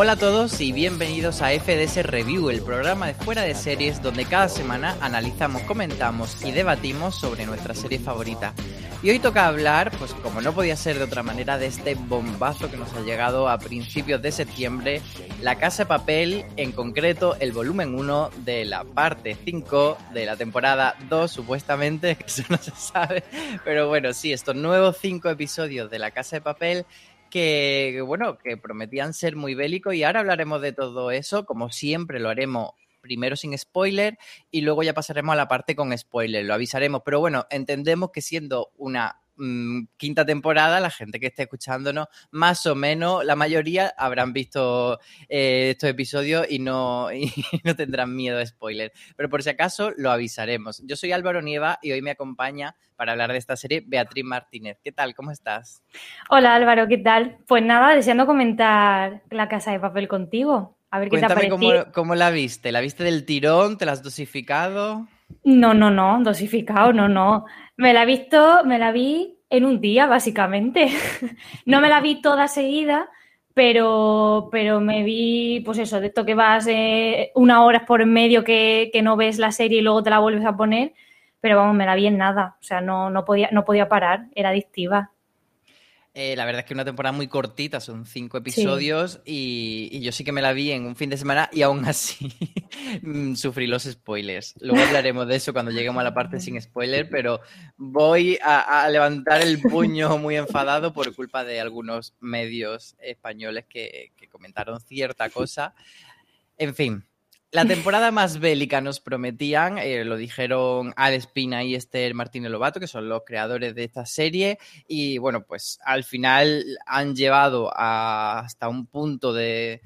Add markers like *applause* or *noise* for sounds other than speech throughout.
Hola a todos y bienvenidos a FDS Review, el programa de fuera de series donde cada semana analizamos, comentamos y debatimos sobre nuestra serie favorita. Y hoy toca hablar, pues como no podía ser de otra manera, de este bombazo que nos ha llegado a principios de septiembre, La Casa de Papel, en concreto el volumen 1 de la parte 5 de la temporada 2, supuestamente, *laughs* que eso no se sabe, pero bueno, sí, estos nuevos 5 episodios de La Casa de Papel que, bueno, que prometían ser muy bélicos y ahora hablaremos de todo eso, como siempre lo haremos primero sin spoiler y luego ya pasaremos a la parte con spoiler, lo avisaremos, pero bueno, entendemos que siendo una mm, quinta temporada, la gente que esté escuchándonos, más o menos, la mayoría habrán visto eh, estos episodios y no, *laughs* y no tendrán miedo de spoiler. Pero por si acaso, lo avisaremos. Yo soy Álvaro Nieva y hoy me acompaña para hablar de esta serie Beatriz Martínez. ¿Qué tal? ¿Cómo estás? Hola Álvaro, ¿qué tal? Pues nada, deseando comentar La Casa de Papel contigo. A ver qué Cuéntame te cómo, cómo la viste. ¿La viste del tirón? ¿Te la has dosificado? No, no, no, dosificado, no, no. Me la he visto, me la vi en un día, básicamente. *laughs* no me la vi toda seguida, pero, pero me vi, pues eso, de esto que vas eh, una hora por medio que, que no ves la serie y luego te la vuelves a poner. Pero vamos, me la vi en nada. O sea, no, no, podía, no podía parar, era adictiva. Eh, la verdad es que una temporada muy cortita, son cinco episodios y, y yo sí que me la vi en un fin de semana y aún así *laughs* mm, sufrí los spoilers. Luego hablaremos de eso cuando lleguemos a la parte sin spoiler, pero voy a, a levantar el puño muy enfadado por culpa de algunos medios españoles que, que comentaron cierta cosa. En fin, la temporada más bélica nos prometían, eh, lo dijeron Al Espina y Esther Martínez Lobato, que son los creadores de esta serie, y bueno, pues al final han llevado hasta un punto de,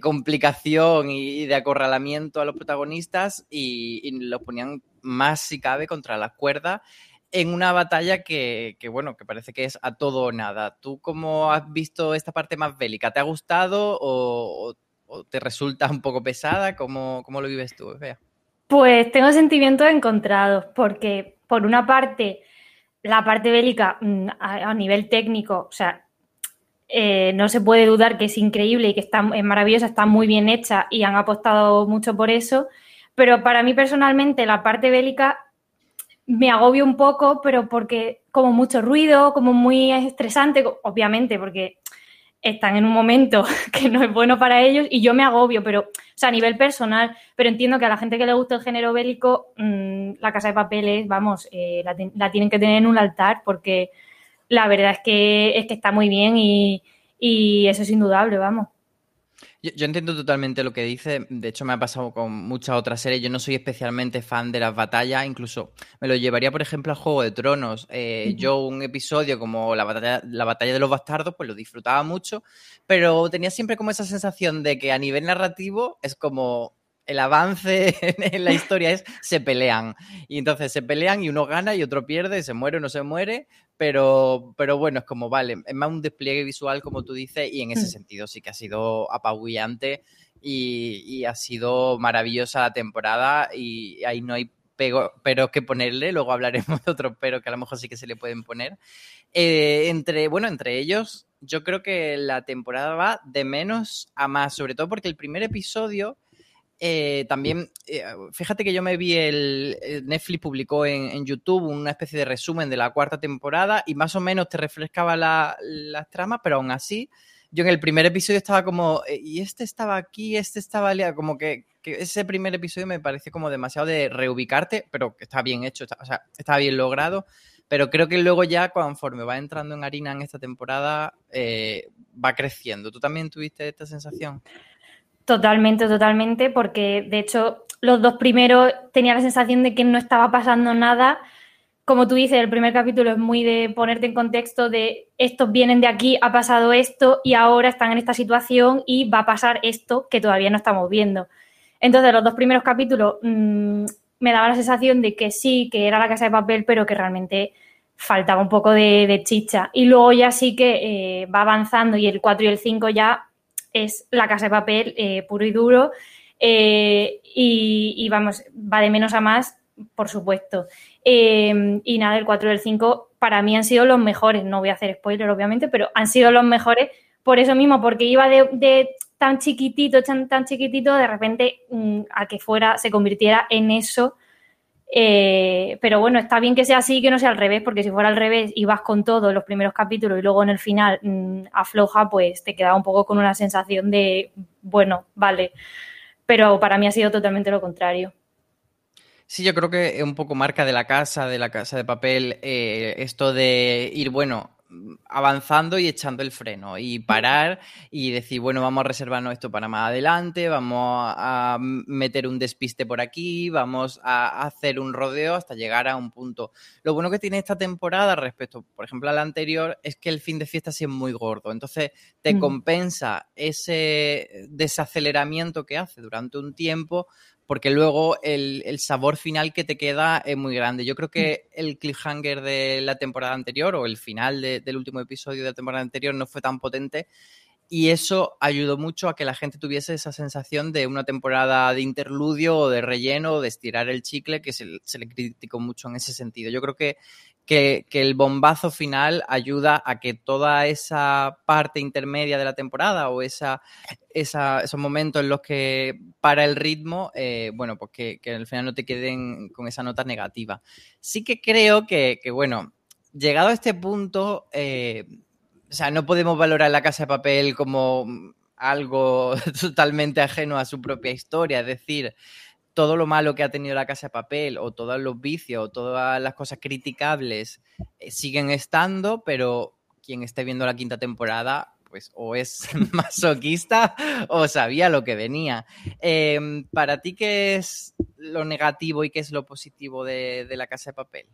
complicación y de acorralamiento a los protagonistas y, los ponían más si cabe contra las cuerdas en una batalla que, bueno, que parece que es a todo o nada. ¿Tú cómo has visto esta parte más bélica? ¿Te ha gustado o- o te resulta un poco pesada? ¿Cómo, cómo lo vives tú, Bea? Pues tengo sentimientos encontrados, porque por una parte, la parte bélica mm, a, nivel técnico, o sea, eh, no se puede dudar que es increíble y que está, es maravillosa, está muy bien hecha y han apostado mucho por eso, pero para mí personalmente la parte bélica me agobia un poco, pero porque como mucho ruido, como muy estresante, obviamente, porque están en un momento *laughs* que no es bueno para ellos y yo me agobio, pero, o sea, a nivel personal, pero entiendo que a la gente que le gusta el género bélico, mm, la casa de papeles, vamos, eh, la, tienen que tener en un altar porque la verdad es que, es que está muy bien y, y eso es indudable, vamos. Yo, entiendo totalmente lo que dice. De hecho, me ha pasado con muchas otras series. Yo no soy especialmente fan de las batallas. Incluso me lo llevaría, por ejemplo, a Juego de Tronos. Eh, yo un episodio como la batalla, la batalla de los bastardos, pues lo disfrutaba mucho. Pero tenía siempre como esa sensación de que a nivel narrativo es como el avance *laughs* en la historia es se pelean. Y entonces se pelean y uno gana y otro pierde, se muere o no se muere, pero, pero bueno, es como, vale, es más un despliegue visual, como tú dices, y en ese mm. sentido sí que ha sido apabullante y, ha sido maravillosa la temporada y ahí no hay pero que ponerle, luego hablaremos de otros pero que a lo mejor sí que se le pueden poner. Eh, entre, bueno, entre ellos, yo creo que la temporada va de menos a más, sobre todo porque el primer episodio eh, también, eh, fíjate que yo me vi el, Netflix publicó en, YouTube una especie de resumen de la cuarta temporada y más o menos te refrescaba las tramas, pero aún así, yo en el primer episodio estaba como, eh, y este estaba aquí, este estaba como que, ese primer episodio me pareció como demasiado de reubicarte, pero está bien hecho, o sea, está bien logrado. Pero creo que luego ya, conforme va entrando en harina en esta temporada, va creciendo. ¿Tú también tuviste esta sensación? Totalmente, totalmente, porque de hecho los dos primeros tenía la sensación de que no estaba pasando nada. Como tú dices, el primer capítulo es muy de ponerte en contexto de estos vienen de aquí, ha pasado esto y ahora están en esta situación y va a pasar esto que todavía no estamos viendo. Entonces, los dos primeros capítulos mmm, me daba la sensación de que sí, que era la casa de papel, pero que realmente faltaba un poco de, chicha. Y luego ya sí que eh, va avanzando y el 4 y el 5 ya es La Casa de Papel eh, puro y duro. Eh, y, vamos, va de menos a más, por supuesto. Eh, y nada, el 4 y el 5 para mí han sido los mejores. No voy a hacer spoiler, obviamente, pero han sido los mejores por eso mismo, porque iba de, tan chiquitito, tan, tan chiquitito, de repente mm, a que fuera, se convirtiera en eso eh, pero bueno, está bien que sea así que no sea al revés, porque si fuera al revés y vas con todos los primeros capítulos y luego en el final mm, afloja, pues te queda un poco con una sensación de, bueno, vale. Pero para mí ha sido totalmente lo contrario. Sí, yo creo que es un poco marca de la casa, de la casa de papel, eh, esto de ir, bueno, avanzando y echando el freno y parar y decir, bueno, vamos a reservarnos esto para más adelante, vamos a meter un despiste por aquí, vamos a hacer un rodeo hasta llegar a un punto. Lo bueno que tiene esta temporada respecto, por ejemplo, a la anterior, es que el fin de fiesta sí es muy gordo, entonces te compensa ese desaceleramiento que hace durante un tiempo porque luego el, sabor final que te queda es muy grande. Yo creo que mm. el cliffhanger de la temporada anterior o el final del último episodio de la temporada anterior no fue tan potente y eso ayudó mucho a que la gente tuviese esa sensación de una temporada de interludio o de relleno o de estirar el chicle que se, se le criticó mucho en ese sentido. Yo creo que que, el bombazo final ayuda a que toda esa parte intermedia de la temporada o esa, esos momentos en los que para el ritmo, eh, bueno, pues que, al final no te queden con esa nota negativa. Sí que creo que, bueno, llegado a este punto, eh, o sea, no podemos valorar la casa de papel como algo *laughs* totalmente ajeno a su propia historia, es decir, todo lo malo que ha tenido la casa de papel o todos los vicios o todas las cosas criticables eh, siguen estando, pero quien esté viendo la quinta temporada, pues o es *laughs* masoquista o sabía lo que venía. Em, ¿Para ti qué es lo negativo y qué es lo positivo de, la casa de papel?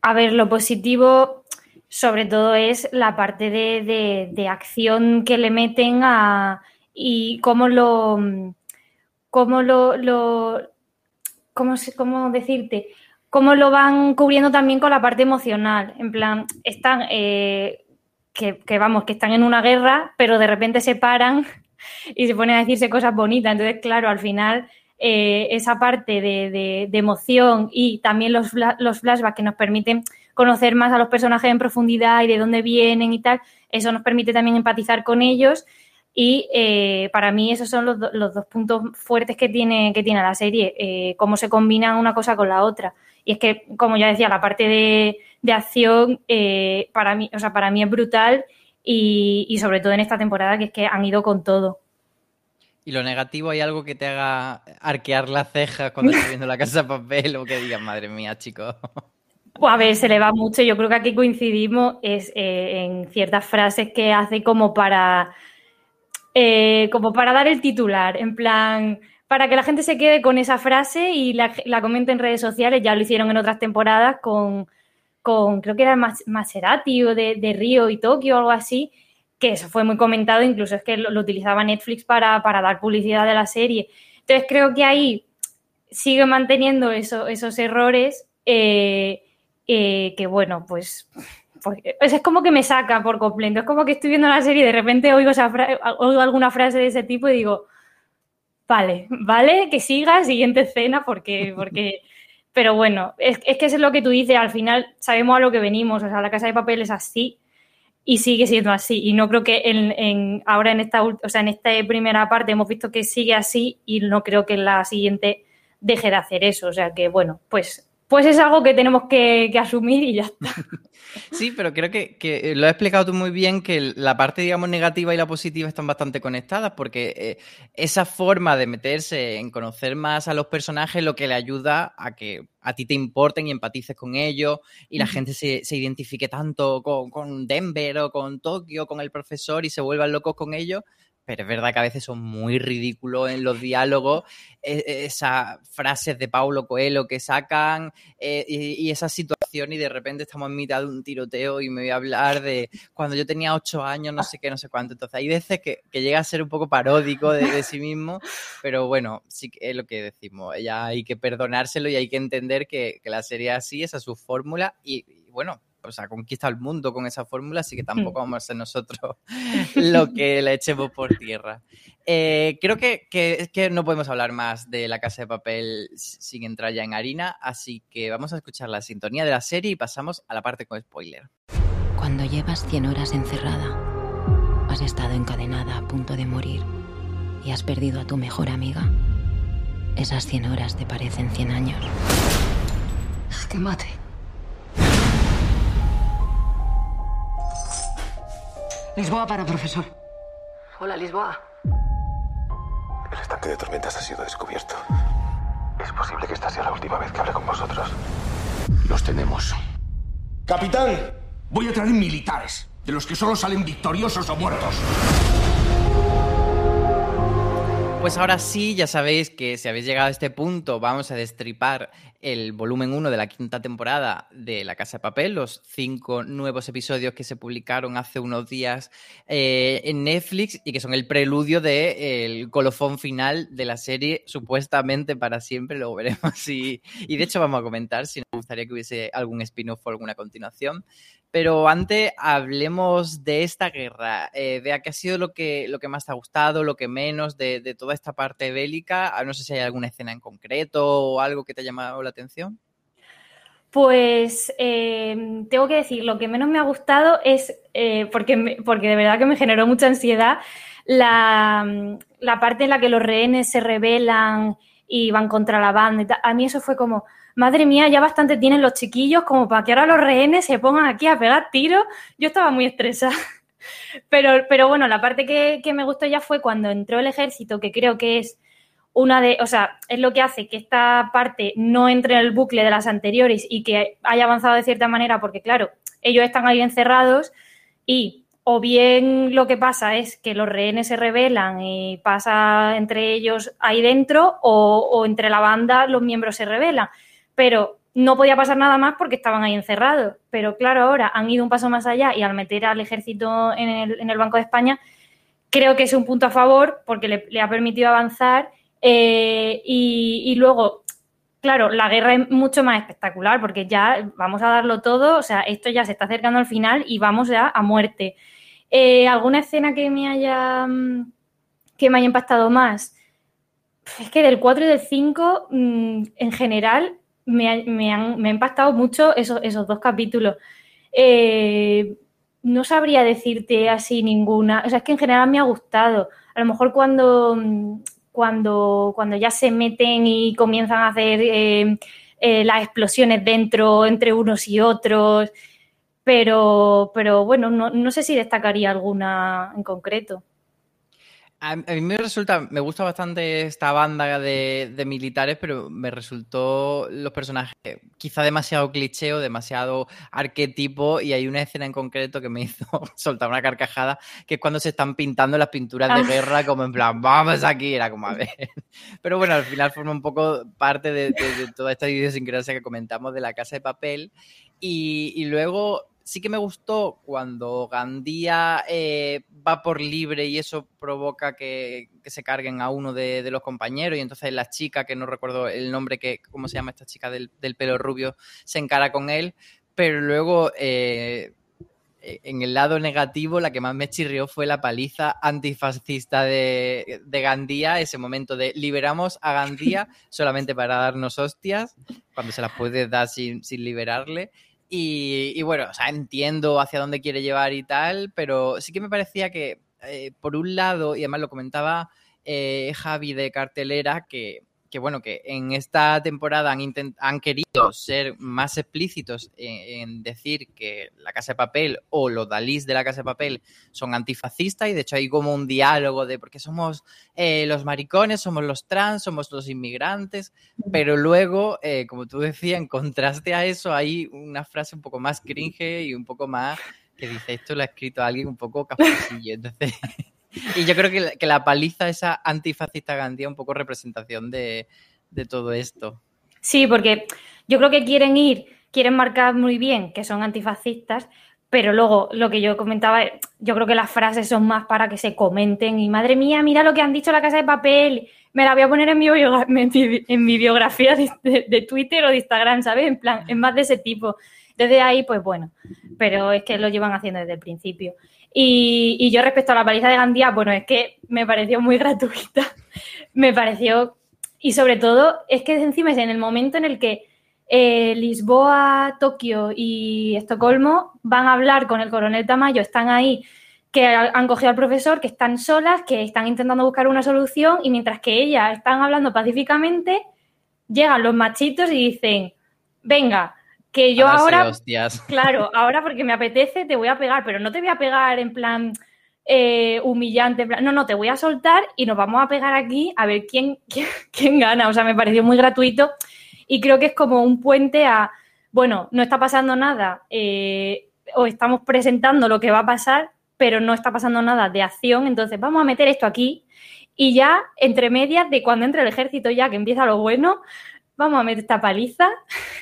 A ver, lo positivo sobre todo es la parte de, acción que le meten a y cómo lo cómo lo, lo cómo, cómo decirte, cómo lo van cubriendo también con la parte emocional. En plan, están, eh, que, vamos, que están en una guerra, pero de repente se paran *laughs* y se ponen a decirse cosas bonitas. Entonces, claro, al final eh, esa parte de, emoción y también los, los flashbacks que nos permiten conocer más a los personajes en profundidad y de dónde vienen y tal, eso nos permite también empatizar con ellos y eh, para mí esos son los, los, dos puntos fuertes que tiene, que tiene la serie, eh, cómo se combinan una cosa con la otra. Y es que, como ya decía, la parte de, de acción eh, para, mí, o sea, para mí es brutal y, sobre todo en esta temporada que es que han ido con todo. ¿Y lo negativo hay algo que te haga arquear la ceja cuando estás viendo la casa de papel o que digas, madre mía, chicos? Pues a ver, se le va mucho. Yo creo que aquí coincidimos es en ciertas frases que hace como para, eh, como para dar el titular, en plan, para que la gente se quede con esa frase y la, la comente en redes sociales. Ya lo hicieron en otras temporadas con, con creo que era Maserati o de, de Río y Tokio o algo así, que eso fue muy comentado, incluso es que lo, utilizaba Netflix para, dar publicidad de la serie. Entonces creo que ahí sigue manteniendo esos errores. Eh, eh, que bueno, pues, pues, es como que me saca por completo. Es como que estoy viendo la serie y de repente oigo, oigo alguna frase de ese tipo y digo, vale, vale, que siga, siguiente escena, porque, *laughs* porque pero bueno, es, es, que eso es lo que tú dices, al final sabemos a lo que venimos, o sea, la casa de papel es así y sigue siendo así. Y no creo que en, ahora en esta, o sea, en esta primera parte hemos visto que sigue así y no creo que en la siguiente deje de hacer eso. O sea que, bueno, pues pues es algo que tenemos que, asumir y ya está. *laughs* Sí, pero creo que, lo has explicado tú muy bien, que la parte, digamos, negativa y la positiva están bastante conectadas, porque eh, esa forma de meterse en conocer más a los personajes lo que le ayuda a que a ti te importen y empatices con ellos y la gente se, identifique tanto con, con Denver o con Tokio, con el profesor y se vuelvan locos con ellos, pero es verdad que a veces son muy ridículos en los diálogos, e, e, esas frases de Paulo Coelho que sacan eh, y, esa situación y de repente estamos en mitad de un tiroteo y me voy a hablar de cuando yo tenía ocho años, no sé qué, no sé cuánto. Entonces hay veces que, llega a ser un poco paródico de, sí mismo, pero bueno, sí que es lo que decimos, ya hay que perdonárselo y hay que entender que, la serie así, esa es su fórmula y bueno, o sea, conquista el mundo con esa fórmula, así que tampoco vamos a ser nosotros *laughs* lo que le echemos por tierra. Eh, creo que, que, no podemos hablar más de la casa de papel sin entrar ya en harina, así que vamos a escuchar la sintonía de la serie y pasamos a la parte con spoiler. Cuando llevas 100 horas encerrada, has estado encadenada a punto de morir y has perdido a tu mejor amiga, esas 100 horas te parecen 100 años. Que mate. Lisboa para profesor. Hola, Lisboa. El estanque de tormentas ha sido descubierto. Es posible que esta sea la última vez que hable con vosotros. Los tenemos. Capitán, voy a traer militares, de los que solo salen victoriosos o muertos. Pues ahora sí, ya sabéis que si habéis llegado a este punto, vamos a destripar el volumen 1 de la quinta temporada de La Casa de Papel, los cinco nuevos episodios que se publicaron hace unos días eh, en Netflix y que son el preludio del colofón final de la serie, supuestamente para siempre, luego veremos y, y de hecho vamos a comentar si nos gustaría que hubiese algún spin-off o alguna continuación. Pero antes hablemos de esta guerra, eh, de qué ha sido lo que, lo que más te ha gustado, lo que menos de, toda esta parte bélica. Ah, no sé si hay alguna escena en concreto o algo que te ha llamado la atención. Pues eh, tengo que decir, lo que menos me ha gustado es, eh, porque, porque de verdad que me generó mucha ansiedad, la, la, parte en la que los rehenes se rebelan y van contra la banda. A mí eso fue como, madre mía, ya bastante tienen los chiquillos como para que ahora los rehenes se pongan aquí a pegar tiros. Yo estaba muy estresada. *laughs* Pero, pero bueno, la parte que, que, me gustó ya fue cuando entró el ejército, que creo que es una de, o sea, es lo que hace que esta parte no entre en el bucle de las anteriores y que haya avanzado de cierta manera, porque claro, ellos están ahí encerrados y o bien lo que pasa es que los rehenes se rebelan y pasa entre ellos ahí dentro, o, o entre la banda los miembros se rebelan pero no podía pasar nada más porque estaban ahí encerrados. Pero claro, ahora han ido un paso más allá y al meter al ejército en el, Banco de España, creo que es un punto a favor porque le, ha permitido avanzar eh, y, luego, claro, la guerra es mucho más espectacular porque ya vamos a darlo todo, o sea, esto ya se está acercando al final y vamos ya a muerte. Eh, ¿Alguna escena que me haya que me haya impactado más? Es que del 4 y del 5, mm, en general, me, han, ha impactado mucho esos, dos capítulos. Eh, no sabría decirte así ninguna, o sea, es que en general me ha gustado. A lo mejor cuando, cuando, cuando ya se meten y comienzan a hacer eh, eh, las explosiones dentro, entre unos y otros, pero, pero bueno, no, no sé si destacaría alguna en concreto. A, mí me resulta, me gusta bastante esta banda de, militares, pero me resultó los personajes quizá demasiado cliché o demasiado arquetipo y hay una escena en concreto que me hizo *laughs* soltar una carcajada, que es cuando se están pintando las pinturas de ah. guerra como en plan, vamos aquí, era como a ver. *laughs* Pero bueno, al final forma un poco parte de, toda esta idiosincrasia que comentamos de la casa de papel y, y luego sí que me gustó cuando Gandía eh, va por libre y eso provoca que, se carguen a uno de, los compañeros y entonces la chica, que no recuerdo el nombre, que ¿cómo se llama esta chica del, pelo rubio? Se encara con él, pero luego... Eh, en el lado negativo, la que más me chirrió fue la paliza antifascista de, Gandía, ese momento de liberamos a Gandía *laughs* solamente para darnos hostias, cuando se las puede dar sin, sin liberarle. Y, bueno, o sea, entiendo hacia dónde quiere llevar y tal, pero sí que me parecía que, eh, por un lado, y además lo comentaba eh, Javi de cartelera, que que bueno, que en esta temporada han, han querido ser más explícitos en, decir que la Casa de Papel o los Dalís de la Casa de Papel son antifascistas y de hecho hay como un diálogo de porque somos eh, los maricones, somos los trans, somos los inmigrantes, pero luego, eh, como tú decías, en contraste a eso hay una frase un poco más cringe y un poco más que dice esto lo ha escrito alguien un poco capucillo, *laughs* entonces... *laughs* Y yo creo que, la paliza esa antifascista Gandía un poco representación de, todo esto. Sí, porque yo creo que quieren ir, quieren marcar muy bien que son antifascistas, pero luego lo que yo comentaba, yo creo que las frases son más para que se comenten y madre mía, mira lo que han dicho la casa de papel, me la voy a poner en mi, *laughs* en mi biografía de, de, Twitter o de Instagram, ¿sabes? En plan, es más de ese tipo. Desde ahí, pues bueno, pero es que lo llevan haciendo desde el principio. Y, yo respecto a la paliza de Gandía, bueno, es que me pareció muy *laughs* gratuita. me pareció, y sobre todo, es que encima es en el momento en el que eh, Lisboa, Tokio y Estocolmo van a hablar con el coronel Tamayo, están ahí, que han cogido al profesor, que están solas, que están intentando buscar una solución y mientras que ellas están hablando pacíficamente, llegan los machitos y dicen, venga, que yo ahora, *laughs* claro, ahora porque me apetece te voy a pegar, pero no te voy a pegar en plan eh, humillante, no, no, te voy a soltar y nos vamos a pegar aquí a ver *laughs* quién, quién, gana. O sea, me pareció muy gratuito y creo que es como un puente a, bueno, no está pasando nada eh, o estamos presentando lo que va a pasar, pero no está pasando nada de acción, entonces vamos a meter esto aquí y ya entre medias de cuando entre el ejército ya que empieza lo bueno, vamos a meter esta paliza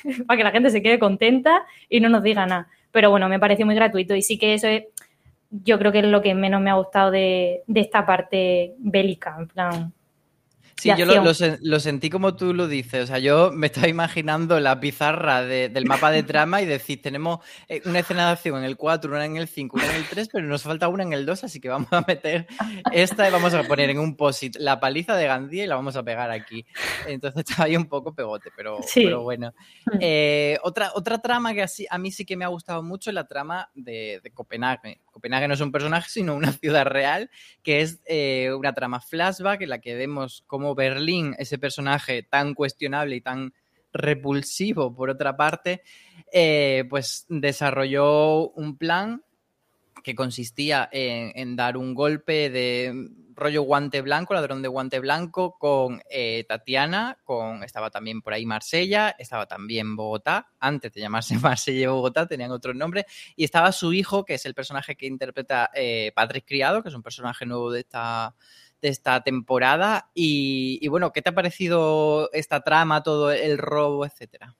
*laughs* para que la gente se quede contenta y no nos diga nada. Pero bueno, me pareció muy gratuito y sí que eso es, yo creo que es lo que menos me ha gustado de, esta parte bélica, en plan, Sí, yo lo, sentí como tú lo dices. O sea, yo me estaba imaginando la pizarra del mapa de trama y decir, tenemos eh, una escena de acción en el 4, una en el 5, una en el 3, pero nos falta una en el 2, así que vamos a meter esta y vamos a poner en un posit la paliza de Gandía y la vamos a pegar aquí. Entonces *laughs* estaba ahí un poco pegote, pero, pero bueno. Hmm. Eh, otra, otra trama que así, a mí sí que me ha gustado mucho es la trama de, Copenhague. Copenhague no es un personaje, sino una *laughs* ciudad real, que es eh, una trama flashback en la que vemos cómo Berlín, ese personaje tan cuestionable y tan repulsivo, por otra parte, eh, pues desarrolló un plan que consistía en, dar un golpe de rollo guante blanco, ladrón de guante blanco, con eh, Tatiana, con estaba también por ahí Marsella, estaba también Bogotá, antes de llamarse *laughs* Marsella y Bogotá, tenían otro nombre, y estaba su hijo, que es el personaje que interpreta eh, Patrick Criado, que es un personaje nuevo de esta, de esta temporada. Y, bueno, ¿qué te ha parecido esta trama, todo el robo, etcétera?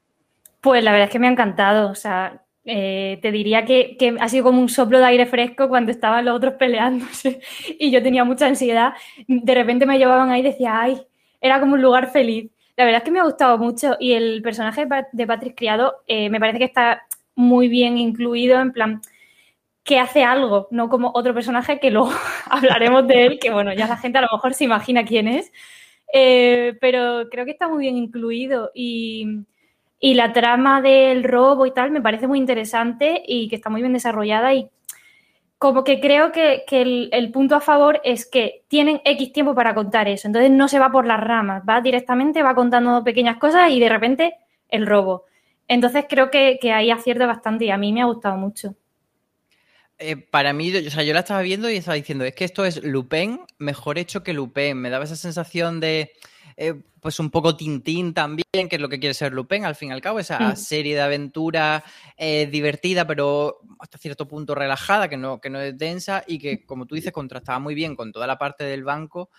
Pues la verdad es que me ha encantado. O sea, eh, te diría que, ha sido como un soplo de aire fresco cuando estaban los otros peleándose *laughs* y yo tenía mucha ansiedad. De repente me llevaban ahí y decía, ay, era como un lugar feliz. La verdad es que me ha gustado mucho y el personaje de Patrick Criado eh, me parece que está muy bien incluido en plan que hace algo, no como otro personaje que luego *laughs* hablaremos de él, que bueno, ya la gente a lo mejor se imagina quién es, eh, pero creo que está muy bien incluido y, la trama del robo y tal me parece muy interesante y que está muy bien desarrollada y como que creo que, el, el, punto a favor es que tienen X tiempo para contar eso, entonces no se va por las ramas, va directamente, va contando pequeñas cosas y de repente el robo. Entonces creo que, que ahí acierta bastante y a mí me ha gustado mucho. Eh, para mí, o sea, yo la estaba viendo y estaba diciendo, es que esto es Lupin mejor hecho que Lupin. Me daba esa sensación de, eh, pues un poco Tintín también, que es lo que quiere ser Lupin, al fin y al cabo, esa Mm. serie de aventura eh, divertida, pero hasta cierto punto relajada, que no, que no es densa y que, como tú dices, contrastaba muy bien con toda la parte del banco.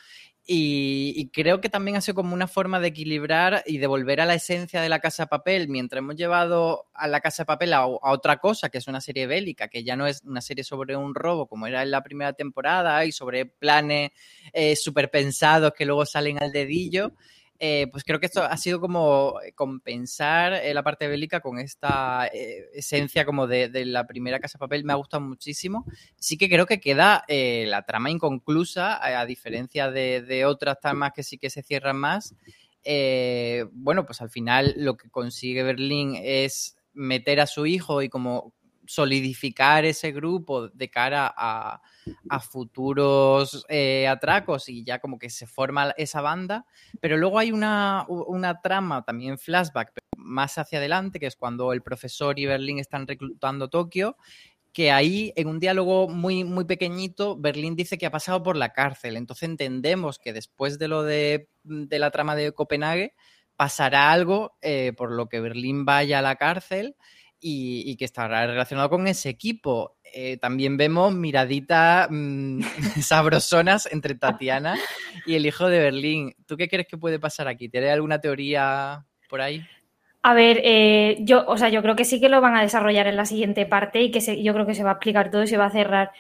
Y, creo que también ha sido como una forma de equilibrar y de volver a la esencia de la Casa de Papel, mientras hemos llevado a la Casa de Papel a, otra cosa, que es una serie bélica, que ya no es una serie sobre un robo como era en la primera temporada y sobre planes eh, súper pensados que luego salen al dedillo. Eh, pues creo que esto ha sido como compensar eh, la parte bélica con esta eh, esencia como de, la primera Casa de Papel. Me ha gustado muchísimo. Sí que creo que queda eh, la trama inconclusa, a, diferencia de, otras tramas que sí que se cierran más. Eh, bueno, pues al final lo que consigue Berlín es meter a su hijo y como solidificar ese grupo de cara a, futuros eh, atracos y ya como que se forma esa banda, pero luego hay una, una trama también flashback más hacia adelante, que es cuando el profesor y Berlín están reclutando Tokio, que ahí en un diálogo muy, muy pequeñito, Berlín dice que ha pasado por la cárcel, entonces entendemos que después de lo de, de la trama de Copenhague pasará algo eh, por lo que Berlín vaya a la cárcel y, y, que estará relacionado con ese equipo. Eh, también vemos miraditas mmm, *laughs* sabrosonas entre Tatiana y el hijo de Berlín. ¿Tú qué crees que puede pasar aquí? ¿Tienes alguna teoría por ahí? A ver, eh, yo, o sea, yo creo que sí que lo van a desarrollar en la siguiente parte y que se, yo creo que se va a explicar todo y se va a cerrar.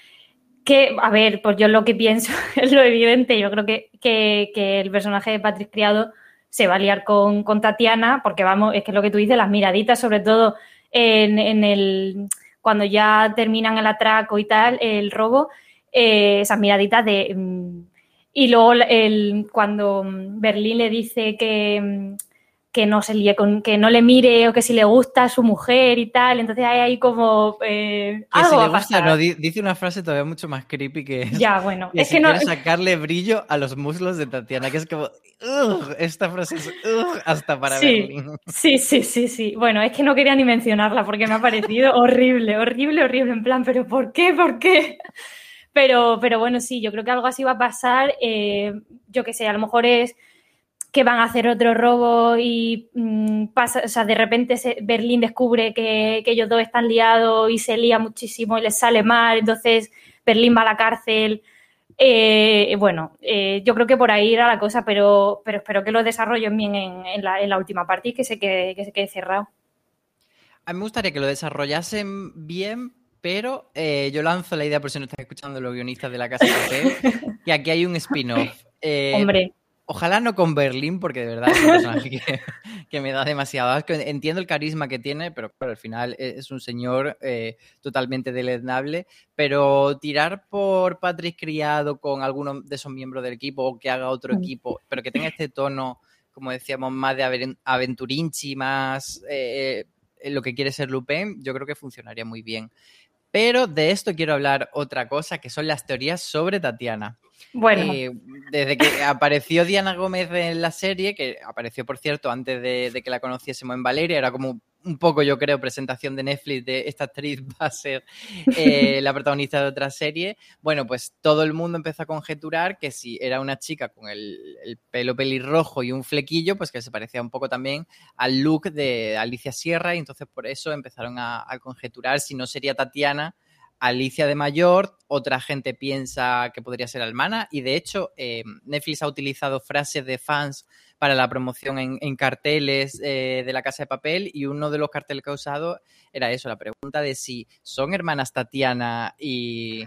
Que, a ver, pues yo lo que pienso *laughs* es lo evidente. Yo creo que, que, que el personaje de Patrick Criado se va a liar con, con, Tatiana, porque vamos, es que lo que tú dices, las miraditas, sobre todo en, el cuando ya terminan el atraco y tal, el robo, eh, esas miraditas de. Um, y luego el, cuando Berlín le dice que, que no se líe con, que no le mire o que si le gusta a su mujer y tal, entonces hay ahí como eh, que algo si le gusta, no, dice una frase todavía mucho más creepy que ya bueno que es si que no sacarle brillo a los muslos de Tatiana que es como esta frase es hasta para sí, Berlín. sí sí sí sí. Bueno es que no quería ni mencionarla porque me ha parecido *laughs* horrible horrible horrible. En plan pero por qué por qué pero pero bueno sí yo creo que algo así va a pasar eh, yo que sé a lo mejor es que van a hacer otro robo y mmm, pasa, o sea, de repente se, Berlín descubre que, que, ellos dos están liados y se lía muchísimo y les sale mal, entonces Berlín va a la cárcel. Eh, bueno, eh, yo creo que por ahí era la cosa, pero, pero espero que lo desarrollen bien en, en, la, en la, última parte y que se, quede, que se quede cerrado. A mí me gustaría que lo desarrollasen bien, pero eh, yo lanzo la idea, por si no están escuchando los guionistas de la Casa de *laughs* que aquí hay un spin-off. Eh, Hombre. Ojalá no con Berlín, porque de verdad es un personaje que, *laughs* que, me da demasiado asco. Entiendo el carisma que tiene, pero claro, al final es un señor eh, totalmente deleznable. Pero tirar por Patrick Criado con alguno de esos miembros del equipo o que haga otro equipo, pero que tenga este tono, como decíamos, más de aventurinchi, más eh, lo que quiere ser Lupin, yo creo que funcionaría muy bien. Pero de esto quiero hablar otra cosa, que son las teorías sobre Tatiana. Bueno. Eh, desde que apareció Diana Gómez en la serie, que apareció, por cierto, antes de, que la conociésemos en Valeria, era como un poco, yo creo, presentación de Netflix de esta actriz *laughs* va a ser eh, la protagonista de otra serie. Bueno, pues todo el mundo empezó a conjeturar que si era una chica con el, el pelo pelirrojo y un flequillo, pues que se parecía un poco también al look de Alicia Sierra, y entonces por eso empezaron a conjeturar si no sería Tatiana Alicia de mayor, otra gente piensa que podría ser Almana y de hecho eh, Netflix ha utilizado frases de fans para la promoción en, carteles eh, de la Casa de Papel y uno de los carteles que ha usado era eso, la pregunta de si son hermanas Tatiana y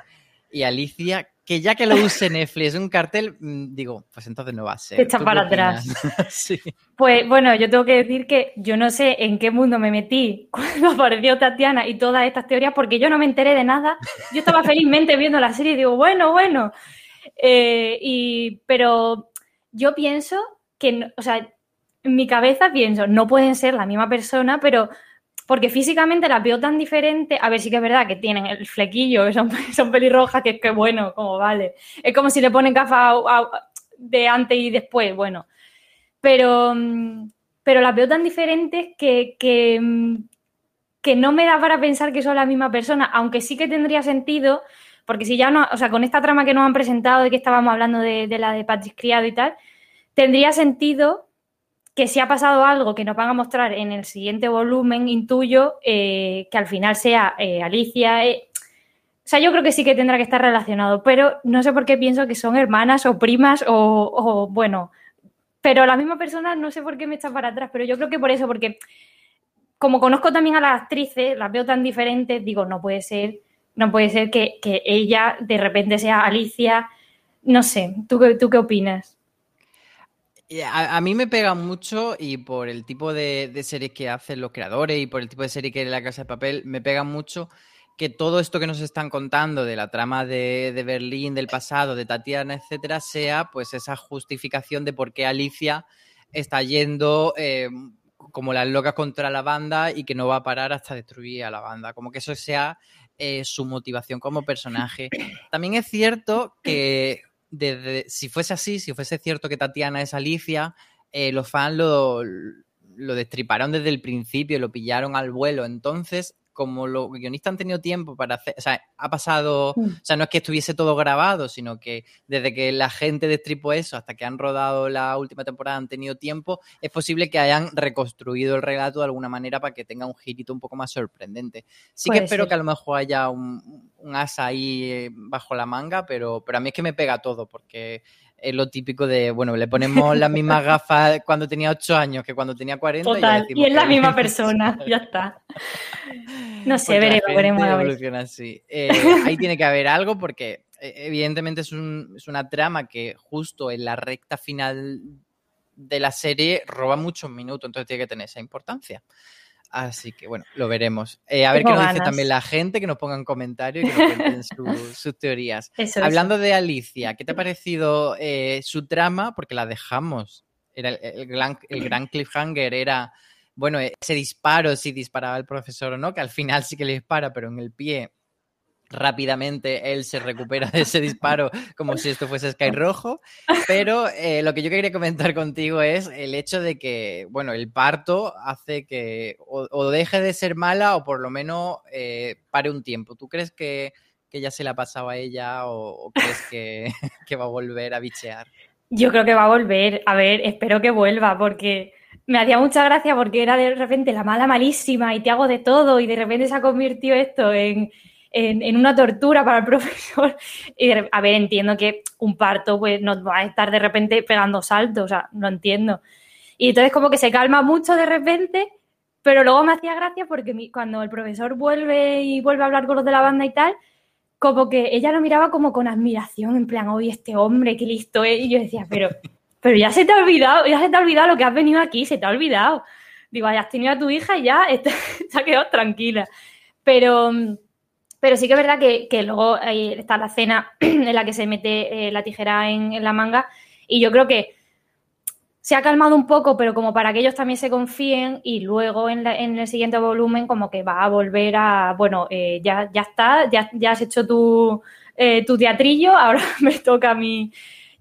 Alicia, que ya que lo use Netflix un cartel, mm, digo, pues entonces no va a ser. Está para atrás. *laughs* sí. Pues bueno, yo tengo que decir que yo no sé en qué mundo me metí *laughs* cuando apareció Tatiana y todas estas teorías, porque yo no me enteré de nada. Yo estaba *laughs* felizmente viendo la serie y digo, bueno, bueno. Eh, y, pero yo pienso que, o sea, en mi cabeza pienso, no pueden ser la misma persona, pero porque físicamente las veo tan diferentes. A ver, sí que es verdad que tienen el flequillo, son, *laughs* son pelirrojas, que es que bueno, como vale. Es como si le ponen gafas de antes y después, bueno. Pero, mm, pero las veo tan diferentes que, que, mm, que no me da para pensar que son la misma persona, aunque sí que tendría sentido, porque si ya no, o sea, con esta trama que nos han presentado de que estábamos hablando de, de la de Patrick Criado y tal, tendría sentido que si ha pasado algo que nos van a mostrar en el siguiente volumen, intuyo eh, que al final sea eh, Alicia. eh, o sea, yo creo que sí que tendrá que estar relacionado, pero no sé por qué pienso que son hermanas o primas o, bueno, pero la misma persona no sé por qué me está para atrás, pero yo creo que por eso, porque como conozco también a las actrices, las veo tan diferentes, digo, no puede ser, no puede ser que, que ella de repente sea Alicia, no sé, ¿tú, tú qué opinas? Y A, mí me pega mucho y por el tipo de, series que hacen los creadores y por el tipo de serie que es La Casa de Papel, me pega mucho que todo esto que nos están contando de la trama de, de Berlín, del pasado, de Tatiana, etcétera, sea pues esa justificación de por qué Alicia está yendo eh, como las locas contra la banda y que no va a parar hasta destruir a la banda. Como que eso sea eh, su motivación como personaje. También es cierto que si fuese así, si fuese cierto que Tatiana es Alicia, eh, los fans lo, lo destriparon desde el principio, lo pillaron al vuelo. Entonces, como los guionistas han tenido tiempo para hacer, o sea, ha pasado, o sea, no es que estuviese todo grabado, sino que desde que la gente destripó eso hasta que han rodado la última temporada han tenido tiempo, es posible que hayan reconstruido el relato de alguna manera para que tenga un girito un poco más sorprendente. Sí que espero ser. que a lo mejor haya un, un as ahí eh, bajo la manga, pero, pero a mí es que me pega todo, porque es lo típico de, bueno, le ponemos las mismas gafas cuando tenía 8 años que cuando tenía 40. y ya Total, decimos y es la misma *laughs* persona, ya está. No sé, la veremos, veremos. a ver. evoluciona así. Eh, ahí tiene que haber algo porque eh, evidentemente es, un- es una trama que justo en la recta final de la serie roba muchos minutos, entonces tiene que tener esa importancia. Así que bueno, lo veremos. Eh, a ver qué nos dice también la gente, que nos pongan comentarios y que nos cuenten su- *laughs* sus teorías. Eso, eso. Hablando de Alicia, ¿qué te ha parecido eh, su trama? Porque la dejamos. Era el, el gran, el gran cliffhanger era, bueno, ese disparo, si disparaba el profesor o no, que al final sí que le dispara, pero en el pie rápidamente él se recupera de ese disparo como si esto fuese Sky Rojo. Pero eh, lo que yo quería comentar contigo es el hecho de que, bueno, el parto hace que o, deje de ser mala o por lo menos eh, pare un tiempo. ¿Tú crees que, que ya se la ha pasado a ella o, o crees que, *laughs* que va a volver a bichear? Yo creo que va a volver. A ver, espero que vuelva porque me hacía mucha gracia porque era de repente la mala malísima y te hago de todo y de repente se ha convertido esto en, en, una tortura para el profesor. *laughs* Y a ver, entiendo que un parto pues no va a estar de repente pegando saltos, o sea, no entiendo. Y entonces como que se calma mucho de repente, pero luego me hacía gracia porque mi- cuando el profesor vuelve y vuelve a hablar con los de la banda y tal, como que ella lo miraba como con admiración, en plan, oye, este hombre, qué listo es. Y yo decía, pero, *laughs* pero ya se te ha olvidado, ya se te ha olvidado lo que has venido aquí, se te ha olvidado. Digo, hayas tenido a tu hija y ya *laughs* te, ha quedado tranquila. Pero, pero sí que es verdad que, que luego está la escena *clears throat* en la que se mete eh, la tijera en, la manga y yo creo que se ha calmado un poco, pero como para que ellos también se confíen y luego en, en el siguiente volumen como que va a volver a, bueno, eh, ya, ya está, ya, ya has hecho tu, eh, tu teatrillo, *laughs* ahora me toca a mí.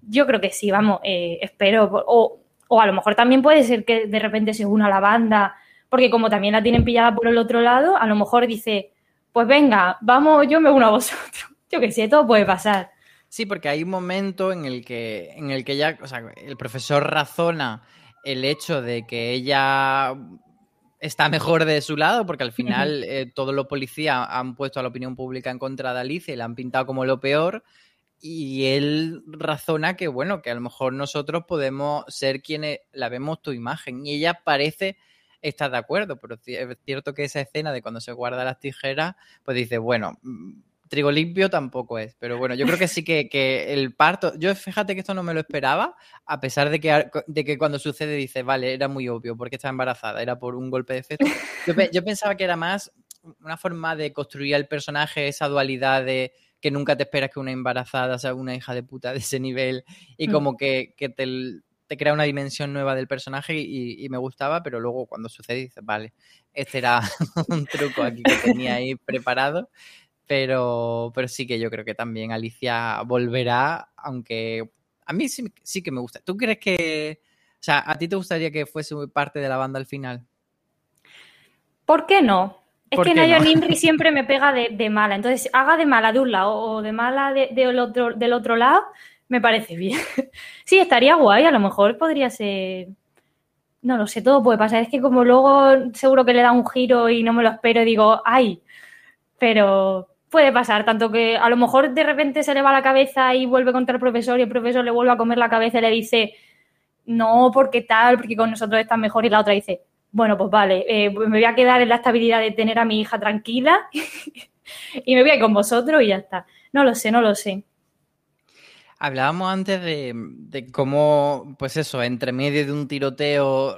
Yo creo que sí, vamos, espero. O, o a lo mejor también puede ser que de repente se una a la banda, porque como también la tienen pillada por el otro lado, a lo mejor dice, pues venga, vamos, yo me uno a vosotros. *laughs* Yo qué sé, todo puede pasar. Sí, porque hay un momento en el que, en el que ya, o sea, el profesor razona el hecho de que ella está mejor de su lado, porque al final *laughs* eh, todos los policías han puesto a la opinión pública en contra de Alicia y la han pintado como lo peor. Y él razona que, bueno, que a lo mejor nosotros podemos ser quienes la vemos tu imagen. Y ella parece estar de acuerdo, pero es cierto que esa escena de cuando se guarda las tijeras, pues dice, bueno, mm, trigo limpio tampoco es. Pero bueno, yo creo que sí que, que el parto. Yo fíjate que esto no me lo esperaba, a pesar de que, de que cuando sucede dice, vale, era muy obvio porque estaba embarazada, era por un golpe de efecto. Yo, yo pensaba que era más una forma de construir al personaje esa dualidad de que nunca te esperas que una embarazada sea una hija de puta de ese nivel y Mm. como que, que te, te crea una dimensión nueva del personaje y, y me gustaba, pero luego cuando sucede dices, vale, este era *laughs* un truco aquí que tenía ahí preparado. Pero, pero sí que yo creo que también Alicia volverá, aunque a mí sí, sí que me gusta. ¿Tú crees que, o sea, ¿a ti te gustaría que fuese parte de la banda al final? ¿Por qué no? Es que Nayo *laughs* Nimri siempre me pega de, mala. Entonces, haga de mala de un lado o de mala otro, del otro lado, me parece bien. *laughs* sí, estaría guay. A lo mejor podría ser. No lo sé, todo puede pasar. Es que como luego seguro que le da un giro y no me lo espero y digo, ¡ay! Pero puede pasar, tanto que a lo mejor de repente se le va la cabeza y vuelve contra el profesor y el profesor le vuelve a comer la cabeza y le dice, no, porque tal, porque con nosotros está mejor y la otra dice, bueno, pues vale, eh, me voy a quedar en la estabilidad de tener a mi hija tranquila *laughs* y me voy a ir con vosotros y ya está. No lo sé, no lo sé. Hablábamos antes de, cómo, pues eso, entre medio de un tiroteo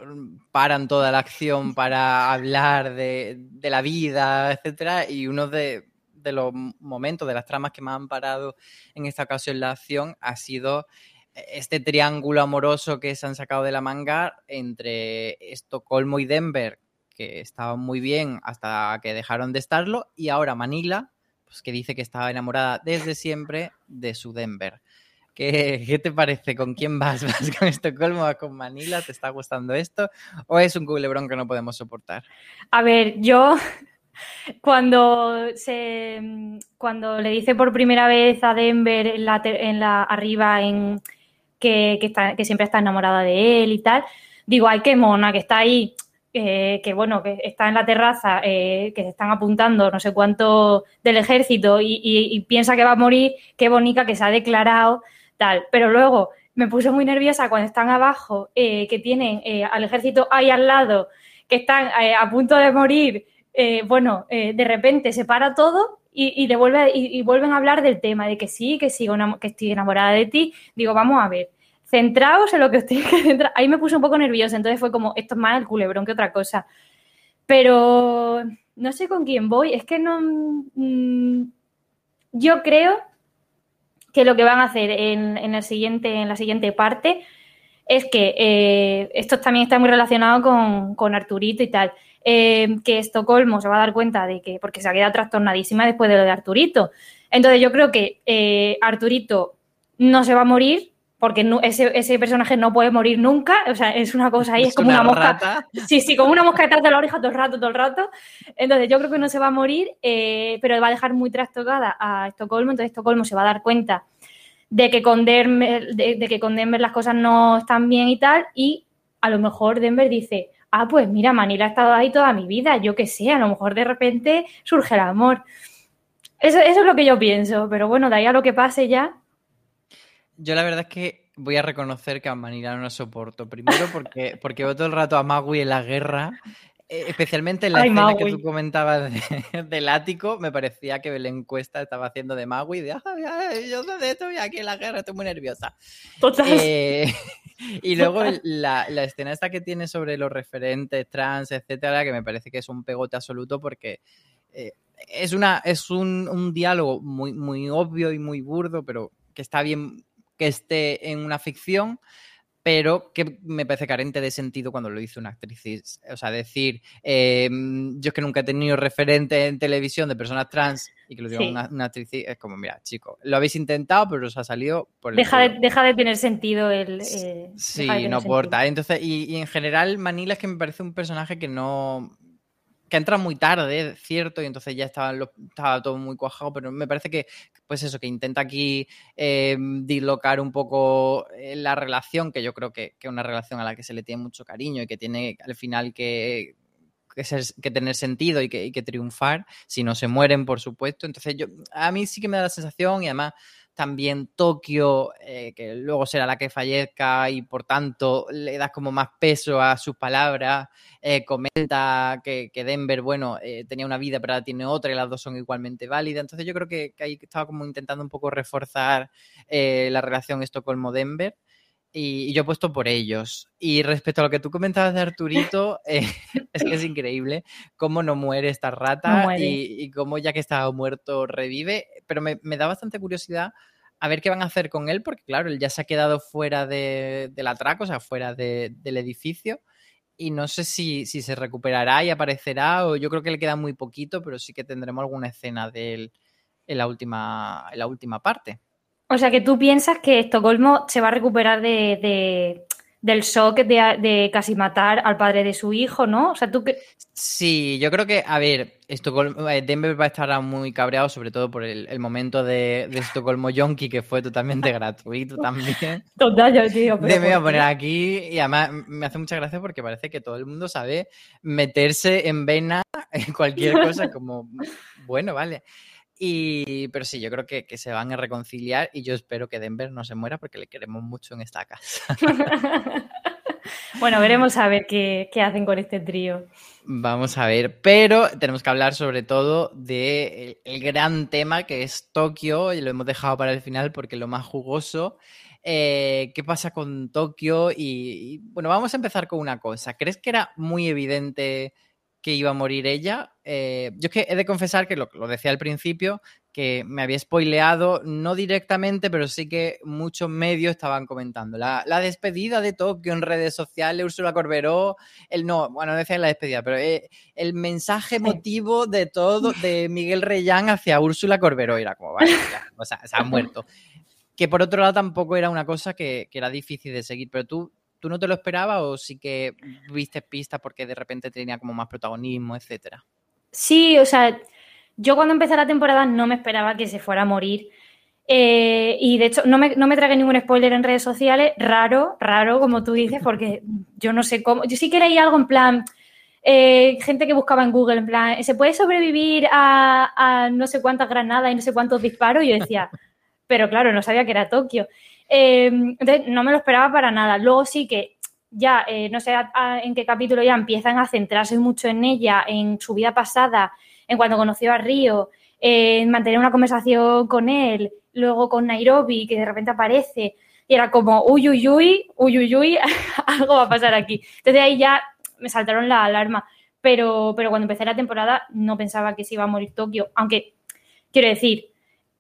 paran toda la acción *laughs* para hablar de, la vida, etcétera, y uno de, de, los momentos, de las tramas que más han parado en esta ocasión la acción ha sido este triángulo amoroso que se han sacado de la manga entre Estocolmo y Denver, que estaban muy bien hasta que dejaron de estarlo, y ahora Manila, pues que dice que estaba enamorada desde siempre de su Denver. ¿Qué, te parece? ¿Con quién vas? *laughs* ¿Vas con Estocolmo? ¿Vas con Manila? ¿Te está gustando esto? ¿O es un culebrón que no podemos soportar? A ver, yo *laughs* cuando se cuando le dice por primera vez a Denver en la, en la arriba en que, está, que siempre está enamorada de él y tal. Digo, ay, qué mona, que está ahí, que bueno, que está en la terraza, eh, que se están apuntando no sé cuánto del ejército y, piensa que va a morir, qué bonita que se ha declarado, tal. Pero luego me puse muy nerviosa cuando están abajo, eh, que tienen eh, al ejército ahí al lado, que están a punto de morir. bueno, de repente se para todo y, y, vuelven a hablar del tema, de que sí, que sigo que estoy enamorada de ti. Digo, vamos a ver, centraos en lo que os. Ahí me puse un poco nerviosa, entonces fue como, esto es más el culebrón que otra cosa. Pero no sé con quién voy, es que no... Mm, yo creo que lo que van a hacer en, el siguiente, en la siguiente parte es que eh, esto también está muy relacionado con, con Arturito y tal. Eh, que Estocolmo se va a dar cuenta de que, porque se ha quedado trastornadísima después de lo de Arturito. Entonces yo creo que eh, Arturito no se va a morir, porque ese, personaje no puede morir nunca, o sea, es una cosa ahí, es, como una, mosca. Sí, sí, como una mosca detrás de la oreja todo el rato, todo el rato. Entonces yo creo que no se va a morir, eh, pero va a dejar muy trastocada a Estocolmo, entonces Estocolmo se va a dar cuenta de que con Denver, de que con Denver las cosas no están bien y tal, y a lo mejor Denver dice, ah, pues mira, Manila ha estado ahí toda mi vida, yo qué sé, a lo mejor de repente surge el amor. Eso, es lo que yo pienso, pero bueno, de ahí a lo que pase ya. Yo la verdad es que voy a reconocer que a Manila no la soporto. Primero porque, porque veo todo el rato a Magui en la guerra eh, especialmente en la escena que tú comentabas *laughs* del ático, me parecía que la encuesta estaba haciendo de Magui, de ay, yo sé de esto y aquí en la guerra estoy muy nerviosa. Total. Eh, *laughs* y luego la, escena esta que tiene sobre los referentes trans, etcétera, que me parece que es un pegote absoluto porque eh, es, una, es un, un, diálogo muy, muy obvio y muy burdo, pero que está bien que esté en una ficción pero que me parece carente de sentido cuando lo dice una actriz. O sea, decir, em, yo es que nunca he tenido referente en televisión de personas trans y que lo diga una, actriz, es como, mira, chico, lo habéis intentado, pero os ha salido por el deja, de, deja de tener sentido el... Eh, sí, no importa. Entonces, y, en general, Manila es que me parece un personaje que no que entra muy tarde, cierto, y entonces ya estaba, estaba todo muy cuajado, pero me parece que, pues eso, que intenta aquí eh, dislocar un poco eh, la relación, que yo creo que es una relación a la que se le tiene mucho cariño y que tiene al final que, que, tener sentido y que, que, triunfar, si no se mueren, por supuesto. Entonces, yo, a mí sí que me da la sensación, y además también Tokio, eh, que luego será la que fallezca y por tanto le das como más peso a sus palabras. Eh, comenta que, Denver, bueno, eh, tenía una vida pero ahora tiene otra y las dos son igualmente válidas. Entonces yo creo que, ahí estaba como intentando un poco reforzar la relación Estocolmo-Denver. Y, yo he puesto por ellos. Y respecto a lo que tú comentabas de Arturito, *laughs* es que es increíble cómo no muere esta rata y, cómo ya que estaba muerto revive. Pero me, me, da bastante curiosidad a ver qué van a hacer con él, porque claro, él ya se ha quedado fuera de, del atraco, o sea, fuera del edificio. Y no sé si, si, se recuperará y aparecerá, o yo creo que le queda muy poquito, pero sí que tendremos alguna escena de él en la última, en la última parte. O sea que tú piensas que Estocolmo se va a recuperar de, del shock de, de, casi matar al padre de su hijo, ¿no? O sea, tú que... Sí, yo creo que, a ver, Estocolmo, eh, Denver va a estar muy cabreado, sobre todo por el, el momento de, de, Estocolmo Yonki, que fue totalmente gratuito *laughs* también. Total, yo digo, pero Me voy a poner aquí y además me hace mucha gracia porque parece que todo el mundo sabe meterse en vena en cualquier cosa, como, bueno, vale. Y, pero sí, yo creo que, que, se van a reconciliar y yo espero que Denver no se muera porque le queremos mucho en esta casa. *laughs* bueno, veremos a ver qué, qué, hacen con este trío. Vamos a ver, pero tenemos que hablar sobre todo del de el gran tema que es Tokio y lo hemos dejado para el final porque es lo más jugoso. Eh, ¿Qué pasa con Tokio? Y, y bueno, vamos a empezar con una cosa. ¿Crees que era muy evidente que iba a morir ella. Eh, yo es que he de confesar que lo, lo, decía al principio, que me había spoileado, no directamente, pero sí que muchos medios estaban comentando. La, la despedida de Tokio en redes sociales, Úrsula Corberó, el no, bueno, no decía la despedida, pero eh, el mensaje emotivo de todo de *laughs* Miguel Reyán hacia Úrsula Corberó era como, vale, ya, o sea, se ha muerto. Que por otro lado tampoco era una cosa que, que era difícil de seguir, pero tú ¿Tú no te lo esperabas o sí que viste pistas porque de repente tenía como más protagonismo, etcétera? Sí, o sea, yo cuando empecé la temporada no me esperaba que se fuera a morir. Eh, y de hecho, no me, no me tragué ningún spoiler en redes sociales, raro, raro, como tú dices, porque yo no sé cómo. Yo sí que leí algo en plan. Eh, gente que buscaba en Google, en plan, ¿se puede sobrevivir a, a no sé cuántas granadas y no sé cuántos disparos? Y yo decía, pero claro, no sabía que era Tokio. Eh, entonces, no me lo esperaba para nada. Luego sí que ya, eh, no sé en qué capítulo ya empiezan a centrarse mucho en ella, en su vida pasada, en cuando conoció a Río, en mantener una conversación con él, luego con Nairobi, que de repente aparece, y era como, uy, uy, uy, uy, uy, uy, *laughs* algo va a pasar aquí. Entonces ahí ya me saltaron la alarma. Pero, pero cuando empecé la temporada no pensaba que se iba a morir Tokio, aunque quiero decir,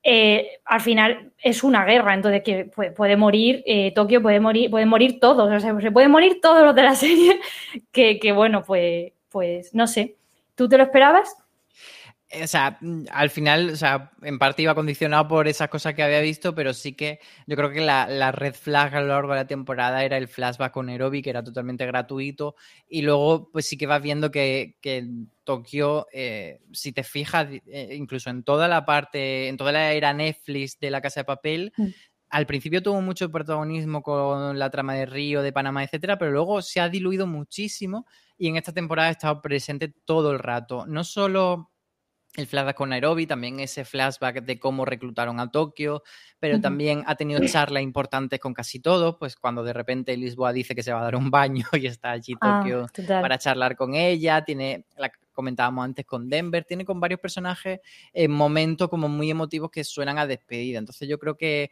eh, al final es una guerra, entonces que puede, morir eh, Tokio, puede morir, pueden morir todos, o sea, se pueden morir todos los de la *laughs* serie, que, que, bueno, pues, pues no sé. ¿Tú te lo esperabas? O sea, al final, o sea, en parte iba condicionado por esas cosas que había visto, pero sí que yo creo que la, la red flag a lo largo de la temporada era el flashback con Nairobi, que era totalmente gratuito, y luego pues sí que vas viendo que, que Tokio, eh, si te fijas, eh, incluso en toda la parte, en toda la era Netflix de la Casa de Papel, mm. al principio tuvo mucho protagonismo con la trama de Río, de Panamá, etcétera, pero luego se ha diluido muchísimo y en esta temporada ha estado presente todo el rato. No solo el flashback con Nairobi, también ese flashback de cómo reclutaron a Tokio, pero también ha tenido charlas importantes con casi todos, pues cuando de repente Lisboa dice que se va a dar un baño *laughs* y está allí Tokio ah, para charlar con ella, tiene la comentábamos antes con Denver, tiene con varios personajes en momentos como muy emotivos que suenan a despedida. Entonces yo creo que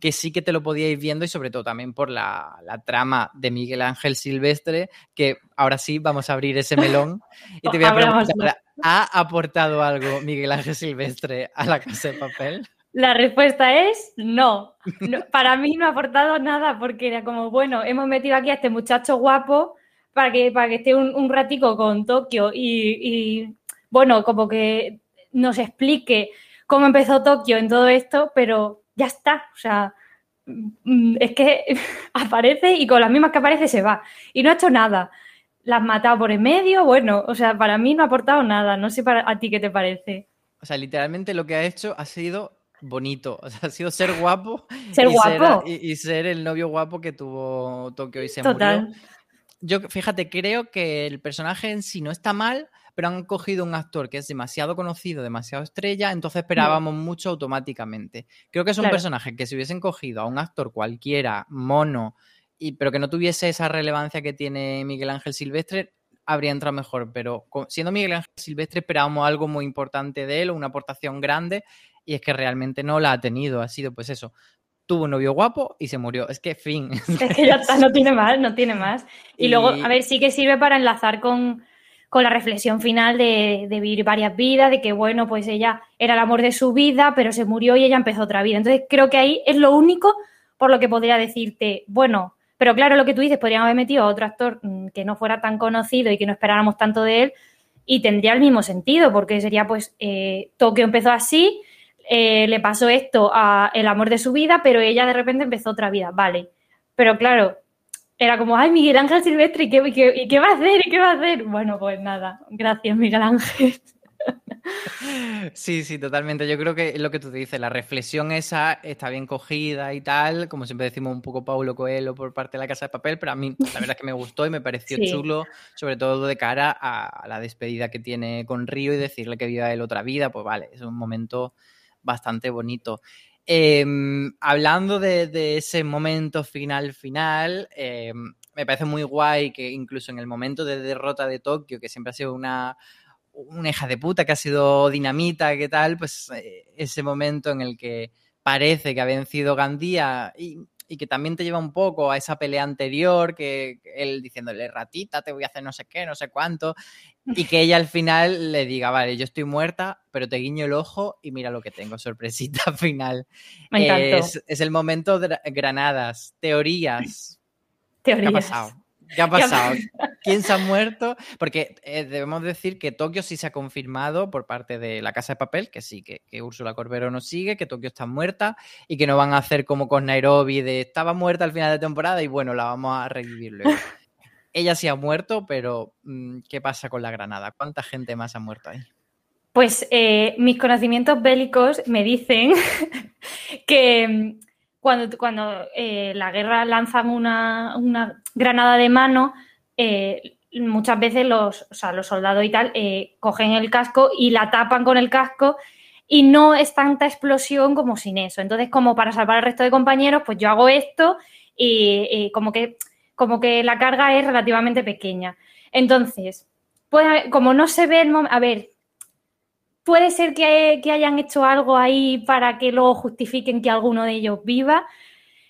que sí que te lo podíais viendo y sobre todo también por la, la, trama de Miguel Ángel Silvestre, que ahora sí vamos a abrir ese melón. *laughs* Y te voy a preguntar, ¿ha aportado algo Miguel Ángel Silvestre a la Casa de Papel? La respuesta es no. Para mí no ha aportado nada porque era como, bueno, hemos metido aquí a este muchacho guapo para que, para que esté un, un ratico con Tokio y, y, bueno, como que nos explique cómo empezó Tokio en todo esto, pero ya está. O sea, mm, es que *laughs* aparece y con las mismas que aparece se va. Y no ha hecho nada. La has matado por en medio, bueno, o sea, para mí no ha aportado nada. No sé para a ti qué te parece. O sea, literalmente lo que ha hecho ha sido bonito. *laughs* O sea, ha sido ser guapo. *laughs* Ser y guapo. Ser, y, y, ser el novio guapo que tuvo Tokio y se Total. murió. Yo, fíjate, creo que el personaje en sí no está mal, pero han cogido un actor que es demasiado conocido, demasiado estrella, entonces esperábamos no. mucho automáticamente. Creo que es un claro. personaje que si hubiesen cogido a un actor cualquiera, mono, y, pero que no tuviese esa relevancia que tiene Miguel Ángel Silvestre, habría entrado mejor. Pero siendo Miguel Ángel Silvestre esperábamos algo muy importante de él, una aportación grande, y es que realmente no la ha tenido. Ha sido pues eso, tuvo un novio guapo y se murió. Es que fin. Es que ya está, no tiene más, no tiene más. Y, y, luego, a ver, sí que sirve para enlazar con, con la reflexión final de, de, vivir varias vidas, de que, bueno, pues ella era el amor de su vida, pero se murió y ella empezó otra vida. Entonces, creo que ahí es lo único por lo que podría decirte, bueno, pero claro, lo que tú dices, podrían haber metido a otro actor mm, que no fuera tan conocido y que no esperáramos tanto de él y tendría el mismo sentido, porque sería, pues, eh, Tokio empezó así, eh, le pasó esto a el amor de su vida, pero ella de repente empezó otra vida, vale. Pero claro, era como, ay, Miguel Ángel Silvestre, ¿y qué, y qué va a hacer? ¿Y qué va a hacer? Bueno, pues nada, gracias, Miguel Ángel. Sí, sí, totalmente. Yo creo que es lo que tú dices, la reflexión esa está bien cogida y tal, como siempre decimos un poco Paulo Coelho por parte de la Casa de Papel, pero a mí la verdad es que me gustó y me *laughs* pareció chulo, sobre todo de cara a, la despedida que tiene con Río y decirle que viva él otra vida, pues vale, es un momento bastante bonito. Em, hablando de, ese momento final final, em, me parece muy guay que incluso en el momento de derrota de Tokio, que siempre ha sido una, una hija de puta que ha sido dinamita, ¿qué tal? Pues eh, ese momento en el que parece que ha vencido Gandía y, que también te lleva un poco a esa pelea anterior, que, él diciéndole, ratita, te voy a hacer no sé qué, no sé cuánto, y que ella al final le diga, vale, yo estoy muerta, pero te guiño el ojo y mira lo que tengo, sorpresita *laughs* final. Me es, es, el momento de granadas, teorías. Teorías. ¿Qué ha pasado? ¿Qué ha pasado? *laughs* ¿Quién se ha muerto? Porque eh, debemos decir que Tokio sí se ha confirmado por parte de la Casa de Papel, que sí, que, que Úrsula Corbero no sigue, que Tokio está muerta y que no van a hacer como con Nairobi de estaba muerta al final de temporada y bueno, la vamos a revivir luego. *laughs* Ella sí ha muerto, pero mm, ¿qué pasa con la Granada? ¿Cuánta gente más ha muerto ahí? Pues eh, mis conocimientos bélicos me dicen *laughs* que cuando, cuando eh, la guerra lanzan una, granada de mano, eh, muchas veces los, los soldados y tal eh, cogen el casco y la tapan con el casco y no es tanta explosión como sin eso. Entonces, como para salvar al resto de compañeros, pues yo hago esto y, como, que, como que la carga es relativamente pequeña. Entonces, pues como no se ve el momento, a ver, puede ser que, hayan hecho algo ahí para que luego justifiquen que alguno de ellos viva.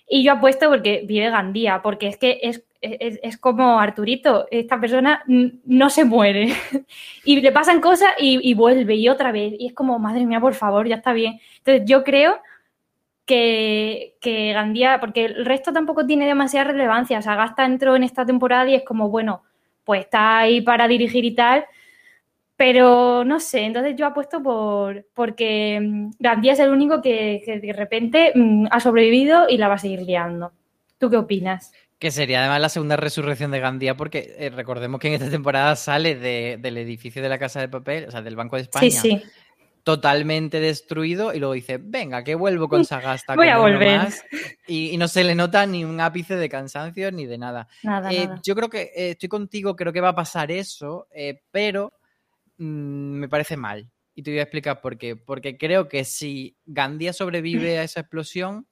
Y yo apuesto porque vive Gandía, porque es que es, como Arturito, esta persona no se muere. *laughs* y le pasan cosas y, vuelve y otra vez. Y es como, madre mía, por favor, ya está bien. Entonces yo creo que, que Gandía, porque el resto tampoco tiene demasiada relevancia. O sea, Gasta entró en esta temporada y es como, bueno, pues está ahí para dirigir y tal pero no sé, entonces yo apuesto por porque mm, Gandía es el único que, de repente mm, ha sobrevivido y la va a seguir liando. ¿Tú qué opinas? Que sería además la segunda resurrección de Gandía, porque eh, recordemos que en esta temporada sale del edificio de la Casa de Papel, o sea, del Banco de España, totalmente destruido, y luego dice, venga, que vuelvo con Sagasta. Voy a volver. y, no se le nota ni un ápice de cansancio ni de nada. Nada, eh, Yo creo que eh, estoy contigo, creo que va a pasar eso, pero Mm, me parece mal. Y te voy a explicar por qué. Porque creo que si Gandía sobrevive a esa explosión,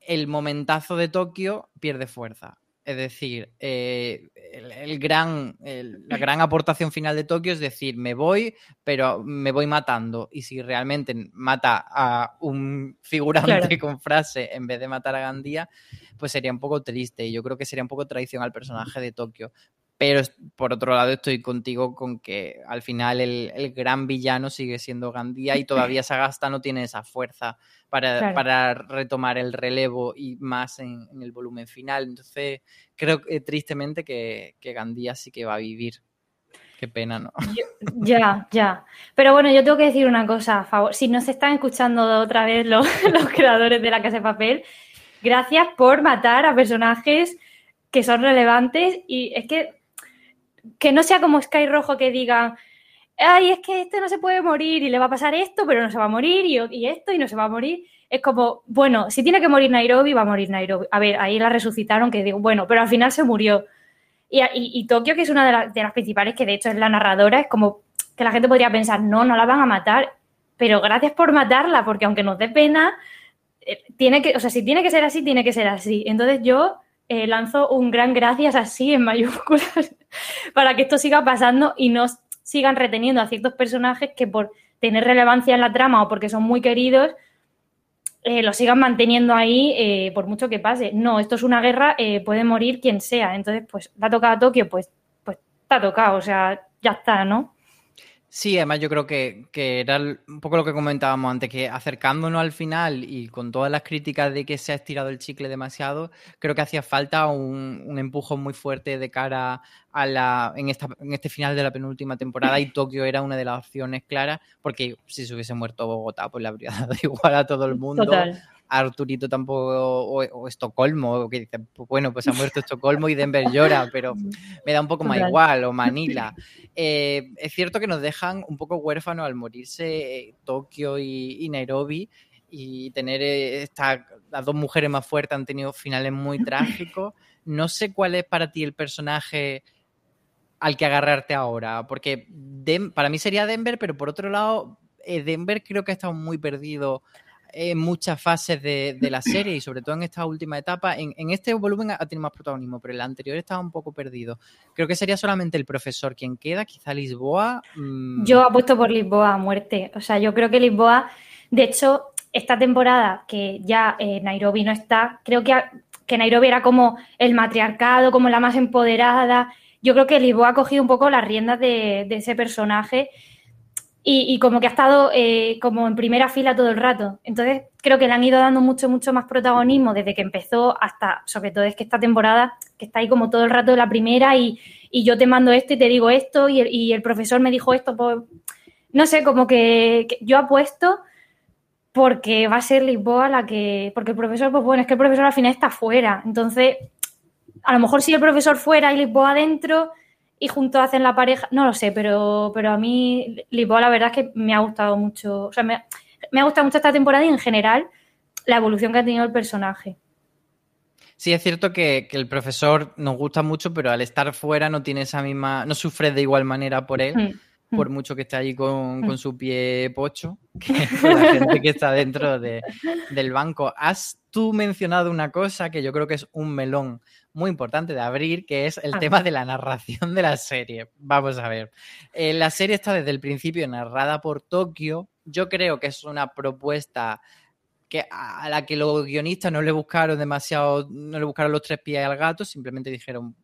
el momentazo de Tokio pierde fuerza. Es decir, eh, el, gran, la gran aportación final de Tokio es decir, me voy, pero me voy matando. Y si realmente mata a un figurante con frase en vez de matar a Gandía, pues sería un poco triste. Y yo creo que sería un poco traición al personaje de Tokio. Pero por otro lado estoy contigo con que al final el, gran villano sigue siendo Gandía y todavía Sagasta no tiene esa fuerza para, para retomar el relevo y más en, el volumen final. Entonces creo que tristemente que, que, Gandía sí que va a vivir. Qué pena, ¿no? *laughs* ya, ya. Pero bueno, yo tengo que decir una cosa, a favor. Si nos están escuchando otra vez los, *laughs* los creadores de la Casa de Papel, gracias por matar a personajes que son relevantes y es que que no sea como Sky Rojo que diga, ay, es que este no se puede morir y le va a pasar esto, pero no se va a morir y, esto y no se va a morir. Es como, bueno, si tiene que morir Nairobi, va a morir Nairobi. A ver, ahí la resucitaron, que digo, bueno, pero al final se murió. Y, y, Tokio, que es una de, de, las principales, que de hecho es la narradora, es como que la gente podría pensar, no, no la van a matar, pero gracias por matarla, porque aunque nos dé pena, eh, tiene que, o sea, si tiene que ser así, tiene que ser así. Entonces yo eh, lanzo un gran gracias así en mayúsculas *laughs* *laughs* para que esto siga pasando y no sigan reteniendo a ciertos personajes que por tener relevancia en la trama o porque son muy queridos, eh, lo sigan manteniendo ahí eh, por mucho que pase. No, esto es una guerra, puede morir quien sea. Entonces, pues, ¿te ha tocado a Tokio? Pues, pues te ha tocado, o sea, ya está, ¿no? Sí, además yo creo que, era un poco lo que comentábamos antes, que acercándonos al final y con todas las críticas de que se ha estirado el chicle demasiado, creo que hacía falta un, un empujón muy fuerte de cara a la en, esta, en este final de la penúltima temporada y *clears throat* Tokio era una de las opciones claras, porque si se hubiese muerto Bogotá, pues le habría *laughs* dado igual a todo el mundo. Arturito tampoco, o, Estocolmo, que dice, pues bueno, pues ha muerto Estocolmo y Denver llora, pero *laughs* me da un poco más igual, o *laughs* Manila. Eh, es cierto que nos dejan un poco huérfanos al morirse eh, Tokio y, Nairobi y tener esta, las dos mujeres más fuertes han tenido finales muy trágicos. No sé cuál es para ti el personaje al que agarrarte ahora, porque para mí sería Denver, pero por otro lado, eh, Denver creo que ha estado muy perdido en muchas fases de, la serie y sobre todo en esta última etapa. En, este volumen ha tenido más protagonismo, pero el anterior estaba un poco perdido. Creo que sería solamente el profesor quien queda, quizá Lisboa. Mm. Yo apuesto por Lisboa a muerte. O sea, yo creo que Lisboa, de hecho, esta temporada que ya eh, Nairobi no está, creo que, que Nairobi era como el matriarcado, como la más empoderada. Yo creo que Lisboa ha cogido un poco las riendas de, de ese personaje y, como que ha estado eh, como en primera fila todo el rato. Entonces creo que le han ido dando mucho, mucho más protagonismo desde que empezó hasta, sobre todo es que esta temporada, que está ahí como todo el rato de la primera y, yo te mando esto y te digo esto y el, profesor me dijo esto, pues, no sé, como que, yo apuesto porque va a ser Lisboa la que, porque el profesor, pues bueno, es que el profesor al final está fuera, entonces a lo mejor si el profesor fuera y Lisboa adentro y juntos hacen la pareja, no lo sé, pero, pero a mí Lisboa la verdad es que me ha gustado mucho, o sea, me, ha gustado mucho esta temporada y en general la evolución que ha tenido el personaje. Sí, es cierto que, el profesor nos gusta mucho, pero al estar fuera no tiene esa misma, no sufre de igual manera por él, mm. Por mucho que esté allí con, mm. su pie pocho, *laughs* que la gente que está dentro del banco. Has tú mencionado una cosa que yo creo que es un melón muy importante de abrir, que es el ah. tema de la narración de la serie. Vamos a ver. Eh, la serie está desde el principio narrada por Tokio. Yo creo que es una propuesta que a la que los guionistas no le buscaron demasiado, no le buscaron los tres pies al gato, simplemente dijeron,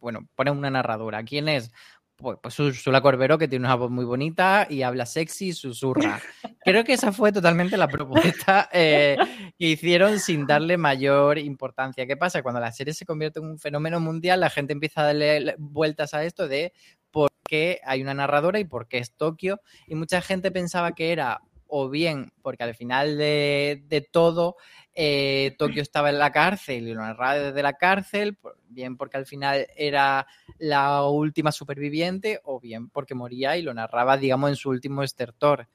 bueno, ponen una narradora. ¿Quién es? Pues, pues Sula Corbero, que tiene una voz muy bonita y habla sexy y susurra. Creo que esa fue totalmente la *laughs* propuesta eh, que hicieron sin darle mayor importancia. ¿Qué pasa? Cuando la serie se convierte en un fenómeno mundial, la gente empieza a darle vueltas a esto de por qué hay una narradora y por qué es Tokio. Y mucha gente pensaba que era o bien porque al final de, de todo eh, Tokio estaba en la cárcel y lo narraba desde la cárcel, bien porque al final era la última superviviente o bien porque moría y lo narraba, digamos, en su último estertor.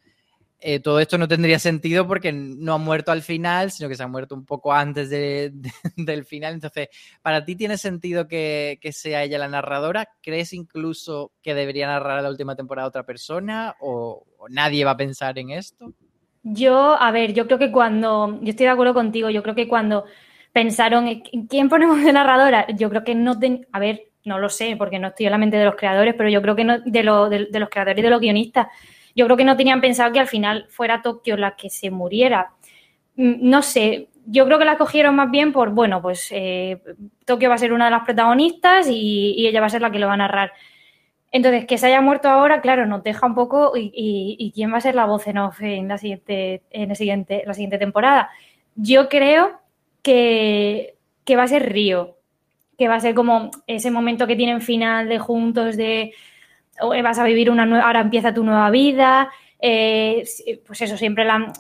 Eh, todo esto no tendría sentido porque no ha muerto al final, sino que se ha muerto un poco antes *laughs* del final. Entonces, ¿para ti tiene sentido que, sea ella la narradora? ¿Crees incluso que debería narrar la última temporada otra persona? ¿O, o nadie va a pensar en esto? Yo, a ver, yo creo que cuando, yo estoy de acuerdo contigo, yo creo que cuando pensaron en quién ponemos de narradora, yo creo que no, a ver, no lo sé, porque no estoy en la mente de los creadores, pero yo creo que no, de, los creadores y de los guionistas, yo creo que no tenían pensado que al final fuera Tokio la que se muriera. Mm, no sé, yo creo que la cogieron más bien por, bueno, pues eh, Tokio va a ser una de las protagonistas y, ella va a ser la que lo va a narrar. Entonces, que se haya muerto ahora, claro, nos deja un poco y, quién va a ser la voz en off en la siguiente, en la siguiente, la siguiente temporada. Yo creo que, va a ser Río, que va a ser como ese momento que tienen final de juntos, de vas a vivir una nueva, ahora empieza tu nueva vida. Eh, pues eso, siempre la,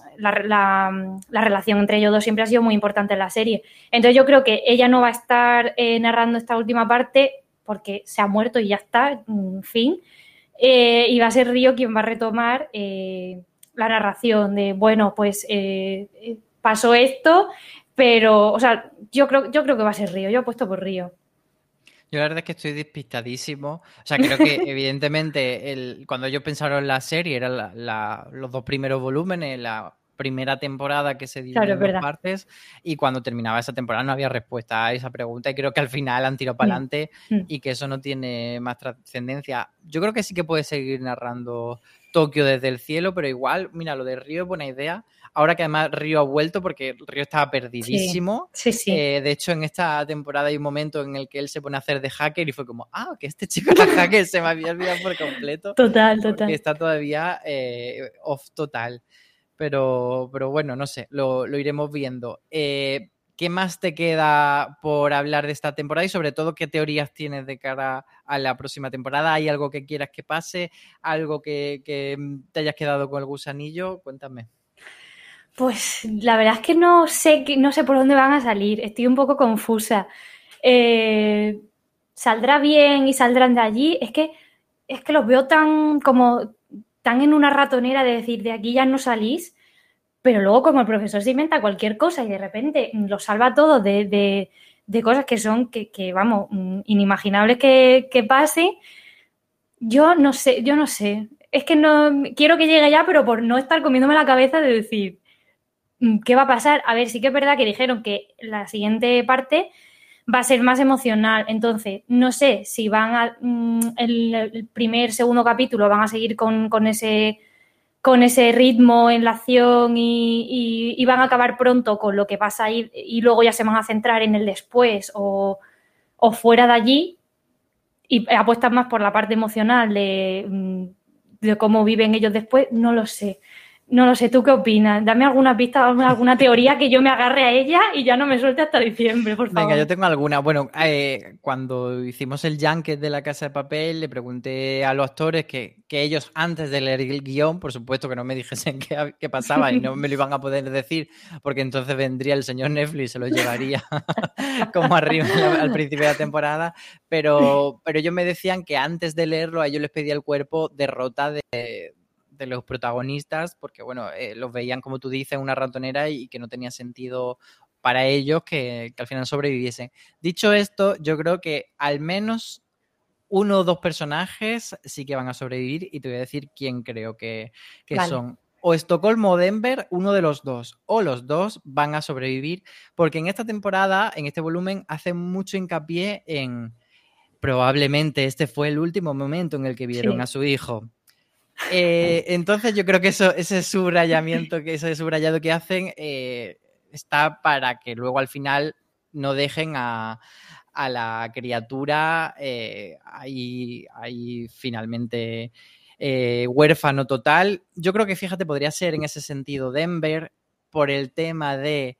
relación entre ellos dos siempre ha sido muy importante en la serie. Entonces yo creo que ella no va a estar eh, narrando esta última parte porque se ha muerto y ya está, en fin. Eh, y va a ser Río quien va a retomar eh, la narración de, bueno, pues eh, pasó esto, pero, o sea, yo creo, yo creo que va a ser Río, yo he puesto por Río. Yo la verdad es que estoy despistadísimo. O sea, creo que *laughs* evidentemente el, cuando yo pensaron en la serie eran los dos primeros volúmenes, la primera temporada que se dio en dos partes y cuando terminaba esa temporada no había respuesta a esa pregunta y creo que al final han tirado para mm, adelante mm. y que eso no tiene más trascendencia. Yo creo que sí que puede seguir narrando Tokio desde el cielo, pero igual, mira, lo de Río es buena idea. Ahora que además Río ha vuelto porque Río estaba perdidísimo. Sí, sí. Eh, de hecho, en esta temporada hay un momento en el que él se pone a hacer de hacker y fue como, ah, que este chico era hacker, se me había olvidado por completo. *laughs* Total, total. Está todavía eh, off total. Pero, pero bueno, no sé, lo, iremos viendo. Eh, ¿Qué más te queda por hablar de esta temporada y sobre todo qué teorías tienes de cara a la próxima temporada? ¿Hay algo que quieras que pase? ¿Algo que, te hayas quedado con el gusanillo? Cuéntame. Pues la verdad es que no sé, no sé por dónde van a salir. Estoy un poco confusa. Eh, ¿Saldrá bien y saldrán de allí? Es que, es que los veo tan como tan en una ratonera de decir de aquí ya no salís, pero luego como el profesor se inventa cualquier cosa y de repente lo salva todo de, cosas que son, que, vamos, inimaginables que, que pase, yo no sé, yo no sé. Es que no quiero que llegue ya, pero por no estar comiéndome la cabeza de decir, Mm, ¿Qué va a pasar? A ver, sí que es verdad que dijeron que la siguiente parte va a ser más emocional. Entonces, no sé si van a. Mm, el, primer, segundo capítulo van a seguir con, ese con ese ritmo en la acción y, van a acabar pronto con lo que pasa ahí y luego ya se van a centrar en el después o, fuera de allí y apuestan más por la parte emocional de, mm, de cómo viven ellos después, no lo sé. No lo sé, ¿tú qué opinas? Dame alguna pista, alguna teoría que yo me agarre a ella y ya no me suelte hasta diciembre, por favor. Venga, yo tengo alguna. Bueno, eh, cuando hicimos el junket de la Casa de Papel, le pregunté a los actores que, ellos, antes de leer el guion, por supuesto que no me dijesen *laughs* qué, pasaba y no me lo iban a poder decir, porque entonces vendría el señor Netflix y se lo llevaría *laughs* como arriba al principio de la temporada. Pero, pero ellos me decían que antes de leerlo, a ellos les pedía el cuerpo derrota de de los protagonistas, porque bueno, eh, los veían, como tú dices, una ratonera y que no tenía sentido para ellos que, al final sobreviviesen. Dicho esto, yo creo que al menos uno o dos personajes sí que van a sobrevivir y te voy a decir quién creo que, son. O Estocolmo o Denver, uno de los dos, o los dos van a sobrevivir, porque en esta temporada, en este volumen, hace mucho hincapié en probablemente este fue el último momento en el que vieron a su hijo. Eh, entonces yo creo que eso, ese subrayamiento, que ese subrayado que hacen eh, está para que luego al final no dejen a, la criatura eh, ahí, ahí, finalmente huérfano total. Yo creo que, fíjate, podría ser en ese sentido Denver por el tema de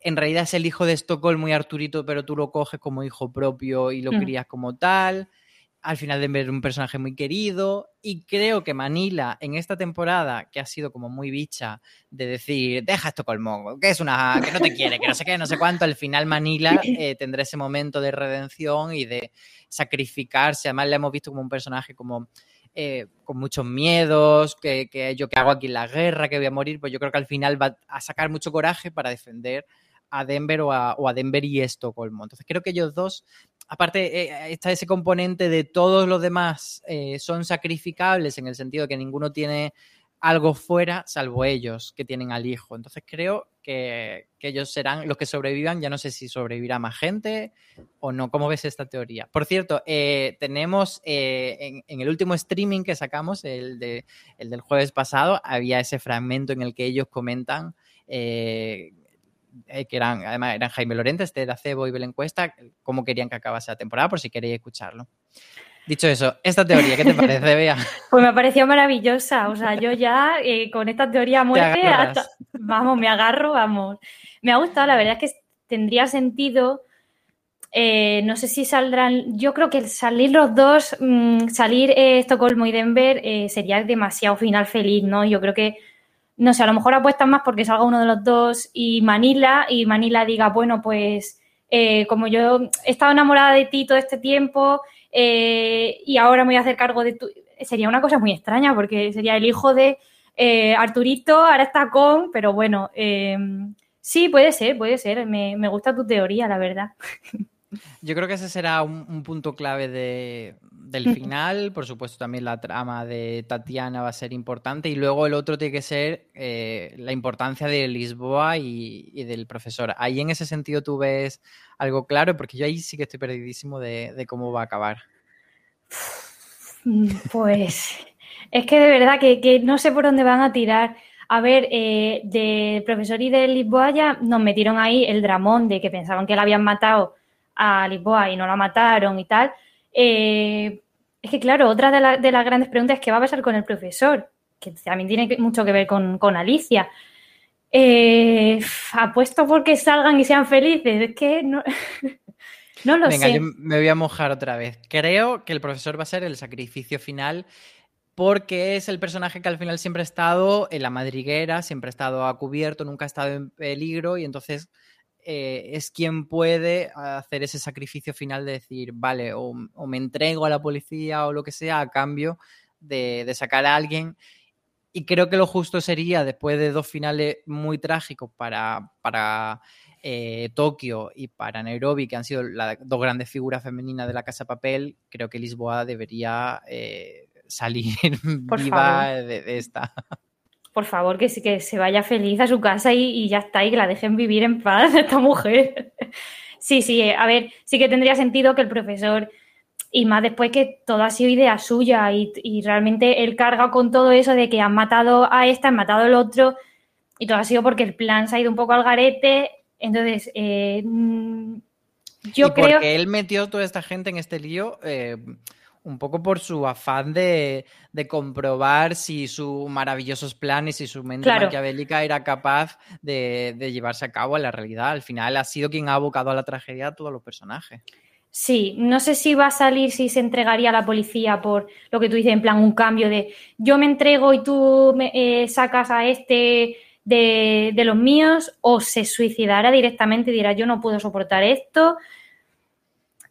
en realidad es el hijo de Estocolmo y Arturito, pero tú lo coges como hijo propio y lo mm. crías como tal al final de ver un personaje muy querido y creo que Manila en esta temporada que ha sido como muy bicha de decir deja esto colmo que es una que no te quiere que no sé qué no sé cuánto al final Manila eh, tendrá ese momento de redención y de sacrificarse además le hemos visto como un personaje como eh, con muchos miedos, que, que, yo que hago aquí en la guerra, que voy a morir, pues yo creo que al final va a sacar mucho coraje para defender a Denver o a, o a Denver y Estocolmo. Entonces creo que ellos dos aparte eh, está ese componente de todos los demás eh, son sacrificables en el sentido de que ninguno tiene algo fuera salvo ellos que tienen al hijo. Entonces creo que, ellos serán los que sobrevivan. Ya no sé si sobrevivirá más gente o no. ¿Cómo ves esta teoría? Por cierto, eh, tenemos en, el último streaming que sacamos, el, de, el del jueves pasado, había ese fragmento en el que ellos comentan que eran, además eran Jaime Lorente, este de Acebo y Belén Cuesta, cómo querían que acabase la temporada, por si queréis escucharlo. Dicho eso, esta teoría, ¿qué te parece, Bea? *laughs* Pues me ha parecido maravillosa. O sea, yo ya eh, con esta teoría muerte, vamos, me agarro, vamos. Me ha gustado, la verdad es que tendría sentido. Eh, no sé si saldrán. Yo creo que salir los dos, mm, salir Estocolmo y Denver sería demasiado final feliz, ¿no? Yo creo que no sé, a lo mejor apuestan más porque salga uno de los dos y Manila, y Manila diga, bueno, pues eh, como yo he estado enamorada de ti todo este tiempo eh, y ahora me voy a hacer cargo de tu... Sería una cosa muy extraña porque sería el hijo de eh, Arturito, ahora está con, pero bueno, sí, puede ser, puede ser, me, me gusta tu teoría, la verdad. *laughs* Yo creo que ese será un, punto clave del final. Por supuesto, también la trama de Tatiana va a ser importante. Y luego el otro tiene que ser eh, la importancia de Lisboa y, del profesor. Ahí en ese sentido tú ves algo claro, porque yo ahí sí que estoy perdidísimo de, cómo va a acabar. Pues es que de verdad que, no sé por dónde van a tirar. A ver, eh, del profesor y de Lisboa ya nos metieron ahí el dramón de que pensaban que la habían matado a Lisboa y no la mataron y tal. Eh, es que, claro, otra de, las grandes preguntas es qué va a pasar con el profesor, que también tiene mucho que ver con, Alicia. Eh, apuesto porque salgan y sean felices. Es que no, *laughs* no lo Venga, sé. Yo me voy a mojar otra vez. Creo que el profesor va a ser el sacrificio final porque es el personaje que al final siempre ha estado en la madriguera, siempre ha estado a cubierto, nunca ha estado en peligro y entonces eh, es quien puede hacer ese sacrificio final de decir, vale, o, me entrego a la policía o lo que sea a cambio de, sacar a alguien. Y creo que lo justo sería, después de dos finales muy trágicos para, para eh, Tokio y para Nairobi, que han sido las dos grandes figuras femeninas de la Casa Papel, creo que Lisboa debería eh, salir *laughs* viva de, esta. Por favor, que, que se vaya feliz a su casa y, ya está, y que la dejen vivir en paz *laughs* esta mujer. sí, sí, eh, a ver, sí que tendría sentido que el profesor, y más después que todo ha sido idea suya y, realmente él carga con todo eso de que han matado a esta, han matado al otro, y todo ha sido porque el plan se ha ido un poco al garete. Entonces, eh, mm, yo creo. Porque él metió toda esta gente en este lío. Eh, un poco por su afán de, comprobar si sus maravillosos planes y su mente maquiavélica era capaz de, llevarse a cabo en la realidad. Al final ha sido quien ha abocado a la tragedia a todos los personajes. Sí, no sé si va a salir, si se entregaría a la policía por lo que tú dices, en plan un cambio de yo me entrego y tú me, eh, sacas a este de, de, los míos, o se suicidará directamente y dirá yo no puedo soportar esto.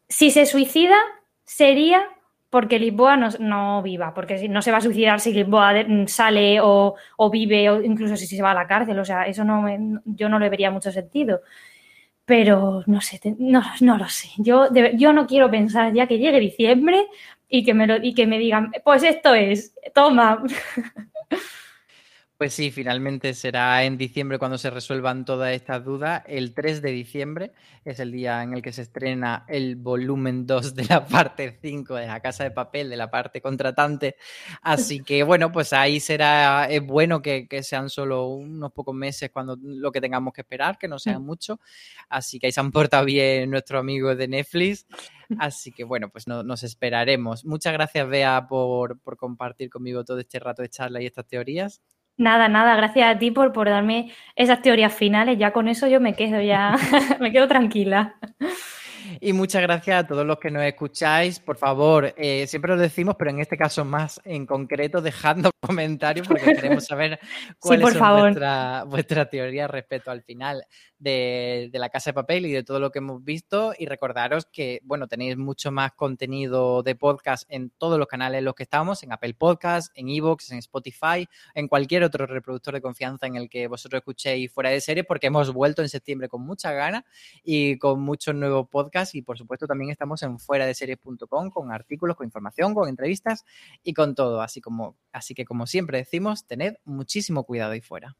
Si se suicida, sería porque Lisboa no, viva, porque no se va a suicidar si Lisboa sale o, vive, o incluso si se va a la cárcel, o sea, eso no yo no le vería mucho sentido. Pero no sé, no, lo sé. Yo, yo no quiero pensar ya que llegue diciembre y que me, lo, y que me digan, pues esto es, toma. *laughs* Pues sí, finalmente será en diciembre cuando se resuelvan todas estas dudas. El 3 de diciembre es el día en el que se estrena el volumen 2 de la parte 5 de la Casa de Papel, de la parte contratante. Así que bueno, pues ahí será, es bueno que, sean solo unos pocos meses cuando lo que tengamos que esperar, que no sea mm. mucho. Así que ahí se han portado bien nuestros amigos de Netflix. Así que bueno, pues nos esperaremos. Muchas gracias, Bea, por, por compartir conmigo todo este rato de charla y estas teorías. Nada, nada, gracias a ti por, por darme esas teorías finales. Ya con eso yo me quedo ya, *laughs* me quedo tranquila. Y muchas gracias a todos los que nos escucháis. Por favor, eh, siempre lo decimos, pero en este caso más en concreto, dejando *laughs* comentarios porque queremos saber *laughs* cuál es vuestra, vuestra teoría respecto al final de, la Casa de Papel y de todo lo que hemos visto. Y recordaros que, bueno, tenéis mucho más contenido de podcast en todos los canales en los que estamos, en Apple Podcast, en Evox, en Spotify, en cualquier otro reproductor de confianza en el que vosotros escuchéis fuera de serie, porque hemos vuelto en septiembre con mucha gana y con muchos nuevos podcasts. Y por supuesto, también estamos en fuera de series.com con artículos, con información, con entrevistas y con todo. Así como, así que como siempre decimos, tened muchísimo cuidado ahí fuera.